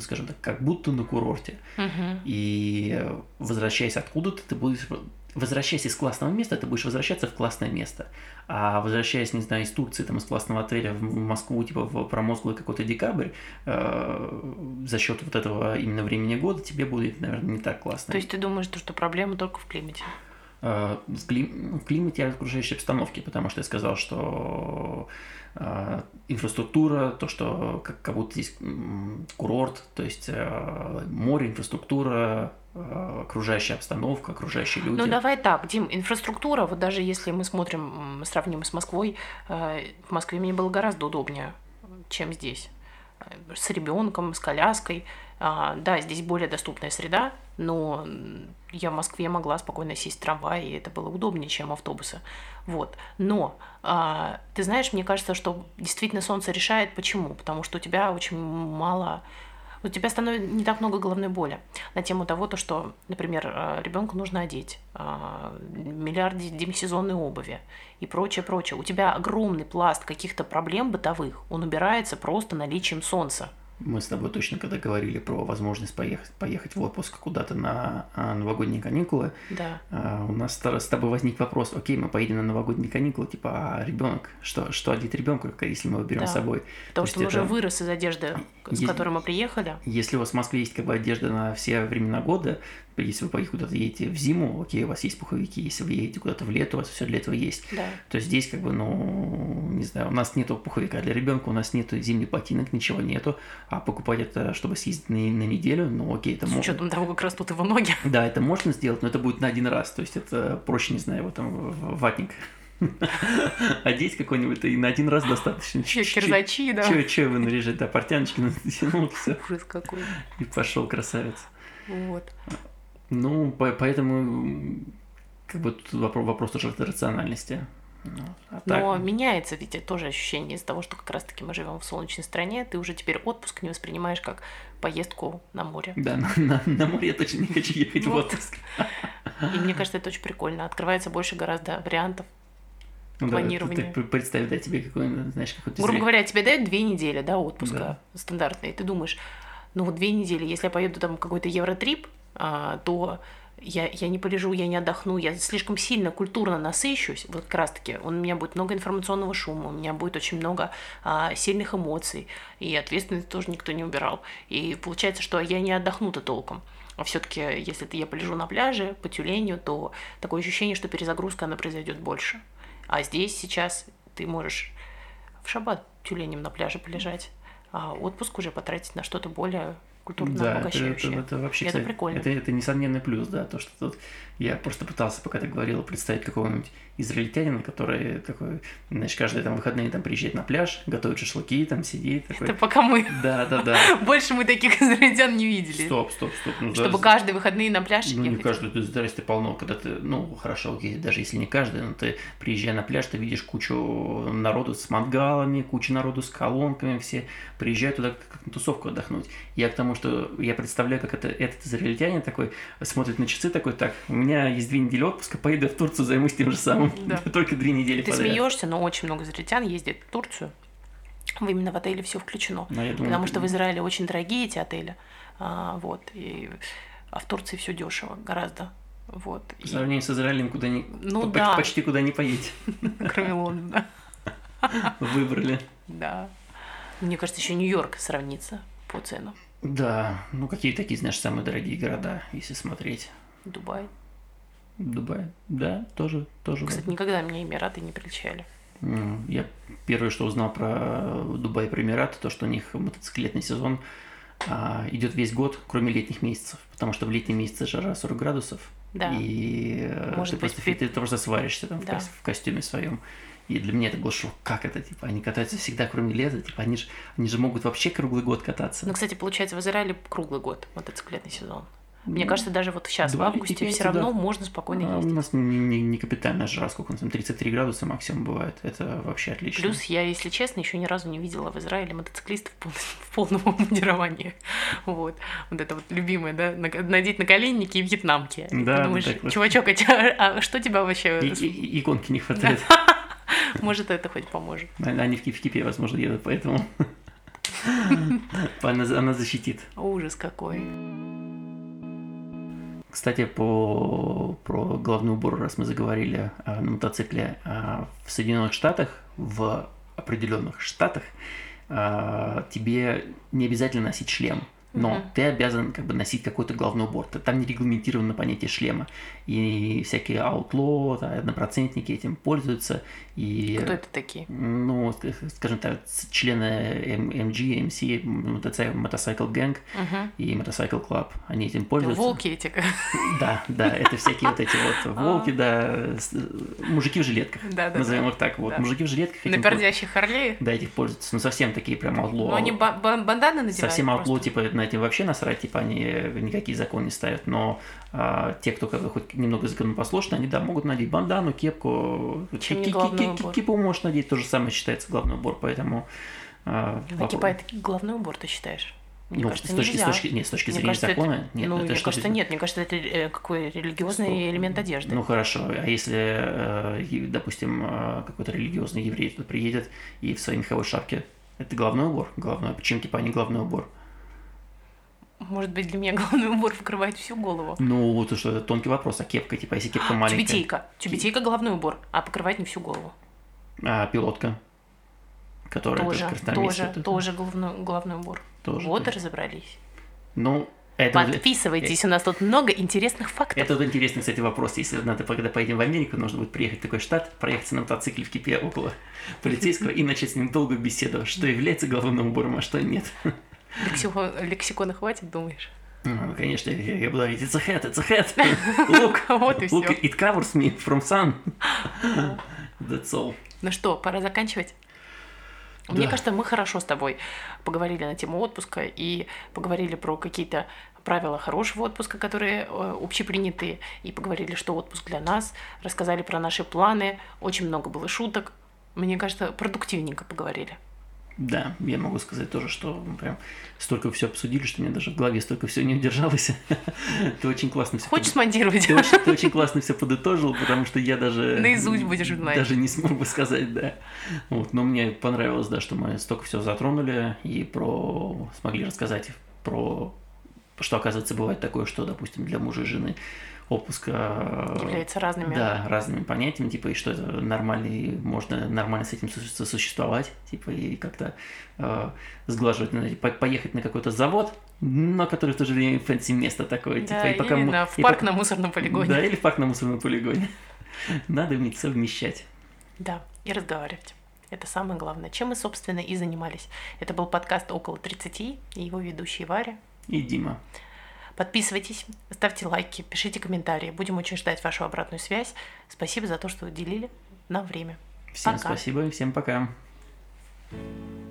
S2: скажем так, как будто на курорте.
S1: Мгм.
S2: И э, возвращаясь откуда-то, ты будешь... Возвращаясь из классного места, ты будешь возвращаться в классное место. А возвращаясь, не знаю, из Турции, там, из классного отеля в Москву, типа, в промозглый какой-то декабрь, э, за счет вот этого именно времени года тебе будет, наверное, не так классно.
S1: То есть ты думаешь, то, что проблема только в климате?
S2: Э, в, клим- в климате и окружающей обстановке, потому что я сказал, что э, инфраструктура, то, что как, как будто здесь курорт, то есть э, море, инфраструктура, окружающая обстановка, окружающие люди.
S1: Ну давай так, Дим, инфраструктура, вот даже если мы смотрим, сравним с Москвой, э, в Москве мне было гораздо удобнее, чем здесь. Э, С ребенком, с коляской. А, Да, здесь более доступная среда, но я в Москве могла спокойно сесть в трамвай, и это было удобнее, чем автобусы. Вот. Но а, ты знаешь, мне кажется, что действительно солнце решает. Почему? Потому что у тебя очень мало у тебя становится не так много головной боли на тему того, то, что, например, ребенку нужно одеть, а, миллиард де- демисезонной обуви и прочее, прочее. У тебя огромный пласт каких-то проблем бытовых, он убирается просто наличием солнца.
S2: Мы с тобой точно, когда говорили про возможность поехать, поехать в отпуск куда-то на а, новогодние каникулы,
S1: Да.
S2: а, у нас с тобой возник вопрос, окей, мы поедем на новогодние каникулы, типа, а ребенок, что, что одеть ребенку, если мы его берем
S1: Да.
S2: с собой?
S1: Потому
S2: То
S1: что он
S2: есть
S1: уже
S2: это-
S1: вырос из одежды, с
S2: Есть-
S1: которой мы приехали.
S2: Если у вас в Москве есть как бы одежда на все времена года, если вы куда-то едете в зиму, окей, у вас есть пуховики, если вы едете куда-то в лето, у вас все для этого есть.
S1: Да.
S2: То здесь как бы, ну, не знаю, у нас нету пуховика для ребенка, у нас нету зимних ботинок, ничего нету, а покупать это, чтобы съездить на, на неделю, ну окей, это
S1: С
S2: можно.
S1: учетом того, как растут его ноги.
S2: Да, это можно сделать, но это будет на один раз, то есть это проще, не знаю, его там ватник одеть какой-нибудь, и на один раз достаточно.
S1: Кирзачи, да.
S2: Че, че вы наряжать, да, портяночки натянул, все,
S1: Ужас какой.
S2: и пошел красавец.
S1: Вот.
S2: Ну, по- поэтому как бы тут вопрос, вопрос тоже рациональности. Ну, а так-
S1: Но меняется ведь тоже ощущение из-за того, что как раз-таки мы живем в солнечной стране, ты уже теперь отпуск не воспринимаешь как поездку на море.
S2: Да, на, на- на море я точно не хочу ехать в
S1: Вот.
S2: отпуск.
S1: И мне кажется, это очень прикольно. Открывается больше гораздо вариантов.
S2: Ну, да, ты- ты представь, да, тебе какой, знаешь, какой-то...
S1: Грубо
S2: зря-
S1: говоря, тебе дают две недели, да, отпуска
S2: Да.
S1: стандартные. Ты думаешь, ну вот две недели, если я поеду там какой-то евротрип, то я, я не полежу, я не отдохну, я слишком сильно культурно насыщусь, вот как раз-таки, у меня будет много информационного шума, у меня будет очень много а, сильных эмоций, и ответственность тоже никто не убирал. И получается, что я не отдохну-то толком. А все-таки, если я полежу на пляже по тюленю, то такое ощущение, что перезагрузка, она произойдет больше. А здесь сейчас ты можешь в шаббат тюленем на пляже полежать, а отпуск уже потратить на что-то более культурно
S2: Да, это,
S1: обогащающее.
S2: это- это вообще,
S1: И это
S2: кстати,
S1: прикольно.
S2: Это, это несомненный плюс, да, то, что тут я просто пытался, пока ты говорила, представить какого-нибудь израильтянина, который такой, знаешь, каждые там выходные там приезжает на пляж, готовит шашлыки, там сидит, такой...
S1: Это пока мы...
S2: Да, да, да.
S1: Больше мы таких израильтян не видели.
S2: Стоп, стоп, стоп. Ну,
S1: Чтобы
S2: да,
S1: каждые выходные на пляж
S2: Ну, не
S1: ехать.
S2: каждый, ты здрасте полно, когда ты, ну, хорошо, окей, даже если не каждый, но ты приезжая на пляж, ты видишь кучу народу с мангалами, кучу народу с колонками, все приезжают туда как на тусовку отдохнуть. Я к тому, что я представляю, как это, этот израильтянин такой смотрит на часы такой, так, у меня есть две недели отпуска, поеду я в Турцию, займусь тем же самым.
S1: Да.
S2: Только две недели
S1: Ты
S2: подряд.
S1: смеешься, но очень много израильтян ездит в Турцию. Именно в отеле все включено.
S2: Но я думаю,
S1: Потому что в Израиле очень дорогие эти отели. А, вот. И... А в Турции все дешево гораздо. Вот.
S2: В
S1: И-
S2: сравнении с Израилем куда ни...
S1: Ну
S2: по-
S1: да.
S2: почти куда не поедете.
S1: Кроме Лондона.
S2: Выбрали.
S1: Да. Мне кажется, еще Нью-Йорк сравнится по ценам.
S2: Да, ну какие такие, знаешь, самые дорогие города, если смотреть.
S1: Дубай.
S2: Дубай, да, тоже, тоже.
S1: Кстати,
S2: ладно.
S1: никогда мне Эмираты не приличали.
S2: Я первое, что узнал про Дубай и про Эмираты, то, что у них мотоциклетный сезон а, идет весь год, кроме летних месяцев, потому что в летние месяцы жара 40 градусов,
S1: Да.
S2: и э,
S1: Может
S2: ты
S1: быть,
S2: просто, ты, ты просто сваришься там в
S1: Да.
S2: в костюме своем. И для меня это был шок. Как это? Типа, они катаются всегда, кроме лета. Типа, они же, они же могут вообще круглый год кататься.
S1: Ну, кстати, получается, в Израиле круглый год мотоциклетный сезон. Мне кажется, даже вот сейчас, в августе, все равно
S2: да.
S1: можно спокойно
S2: А у
S1: ездить.
S2: нас не, не- не капитальная жара, сколько у нас там, 33 градуса максимум бывает. Это вообще отлично.
S1: Плюс я, если честно, еще ни разу не видела в Израиле мотоциклистов в полном, обмундировании. Вот. Вот это вот любимое, да, на- надеть наколенники и вьетнамки.
S2: Да,
S1: ты думаешь,
S2: так
S1: чувачок, а, а что тебя вообще...
S2: И- и- иконки не хватает.
S1: Может, это хоть поможет.
S2: Они в Ки- в Кипе, возможно, едут, поэтому она защитит.
S1: Ужас какой.
S2: Кстати, по, про головной убор, раз мы заговорили а, на мотоцикле, а, в Соединенных Штатах, в определенных штатах, а, тебе не обязательно носить шлем. Но
S1: Мгм.
S2: ты обязан как бы носить какой-то головной убор. Там не регламентировано понятие шлема. И всякие аутло, однопроцентники этим пользуются. И
S1: Кто это такие?
S2: ну, ск- скажем так, члены MG, MC, Motorcycle Gang
S1: Мгм.
S2: и Motorcycle Club, они этим пользуются.
S1: Волки эти.
S2: Да, да, это всякие вот эти вот волки, да, мужики в жилетках,
S1: Да, да,
S2: назовем их так, вот, мужики в жилетках
S1: На пердящих Харлеях.
S2: Да, этих пользуются, ну совсем такие прям аутло.
S1: Ну, они ба- ба- банданы надевают
S2: Совсем аутло,
S1: просто.
S2: типа, на этим вообще насрать, типа, они никакие законы не ставят, но а, те, кто как бы хоть немного законопослушны, они, да, могут надеть бандану, кепку, кипу можешь надеть, то же самое считается главный убор, поэтому... а,
S1: это головной убор, ты считаешь? Мне
S2: ну,
S1: кажется,
S2: с точки, с точки, нет, с точки
S1: Мне
S2: зрения
S1: кажется, это-
S2: закона, нет,
S1: ну,
S2: это
S1: мне
S2: что
S1: кажется, нет. Мне кажется, это э, какой религиозный
S2: Стоп.
S1: элемент одежды.
S2: Ну хорошо, а если, э, допустим, э, какой-то религиозный еврей туда приедет и в своей меховой шапке Это головной убор? Головной. Почему типа не головной убор?
S1: Может быть, для меня головной убор покрывает всю голову.
S2: Ну, вот что, это тонкий вопрос. А кепка, типа, если кепка маленькая?
S1: Тюбетейка. Тюбетейка головной убор, а покрывает не всю голову.
S2: А пилотка? Которая
S1: Тоже,
S2: тоже
S1: тоже,
S2: это?
S1: тоже головной, головной убор.
S2: Тоже,
S1: вот
S2: да.
S1: разобрались.
S2: Ну, это...
S1: Подписывайтесь, у нас тут много интересных фактов.
S2: Это вот интересный, кстати, вопрос. Если надо, когда поедем в Америку, нужно будет приехать в такой штат, проехаться на мотоцикле в кипе около полицейского и начать с ним долгую беседу, что является головным убором, а что нет.
S1: Лексикон, лексикона хватит, думаешь?
S2: Ну, конечно, я, я буду говорить, it's a hat, it's a hat. Look,
S1: Вот и
S2: look, it covers me from sun. That's all.
S1: Ну что, пора заканчивать? Мне
S2: Да.
S1: кажется, мы хорошо с тобой поговорили на тему отпуска и поговорили про какие-то правила хорошего отпуска, которые э, общепринятые, и поговорили, что отпуск для нас, рассказали про наши планы, очень много было шуток. Мне кажется, продуктивненько поговорили.
S2: Да, я могу сказать тоже, что прям столько все обсудили, что меня даже в голове столько всего не удержалось. Ты очень классно все
S1: Хочешь смонтировать?
S2: Ты очень, ты очень классно все подытожил, потому что я даже...
S1: Наизусть будешь знать.
S2: Даже не смог бы сказать, да. Вот, но мне понравилось, да, что мы столько всего затронули и про... смогли рассказать про... Что, оказывается, бывает такое, что, допустим, для мужа и жены отпуска...
S1: Является разными.
S2: Да, разными понятиями, типа, и что это нормально, и можно нормально с этим су- сосуществовать, типа, и как-то э, сглаживать, по- поехать на какой-то завод, но который в то же время fancy место такое, типа,
S1: Да,
S2: и пока
S1: или
S2: мы-
S1: на- в
S2: и
S1: парк
S2: пока-
S1: на мусорном полигоне.
S2: Да, или в парк на мусорном полигоне. Надо уметь совмещать.
S1: Да, и разговаривать. Это самое главное. Чем мы, собственно, и занимались. Это был подкаст «Около 30» и его ведущие Варя.
S2: И Дима.
S1: Подписывайтесь, ставьте лайки, пишите комментарии. Будем очень ждать вашу обратную связь. Спасибо за то, что уделили нам время.
S2: Всем
S1: Пока.
S2: спасибо и всем пока.
S1: Пока.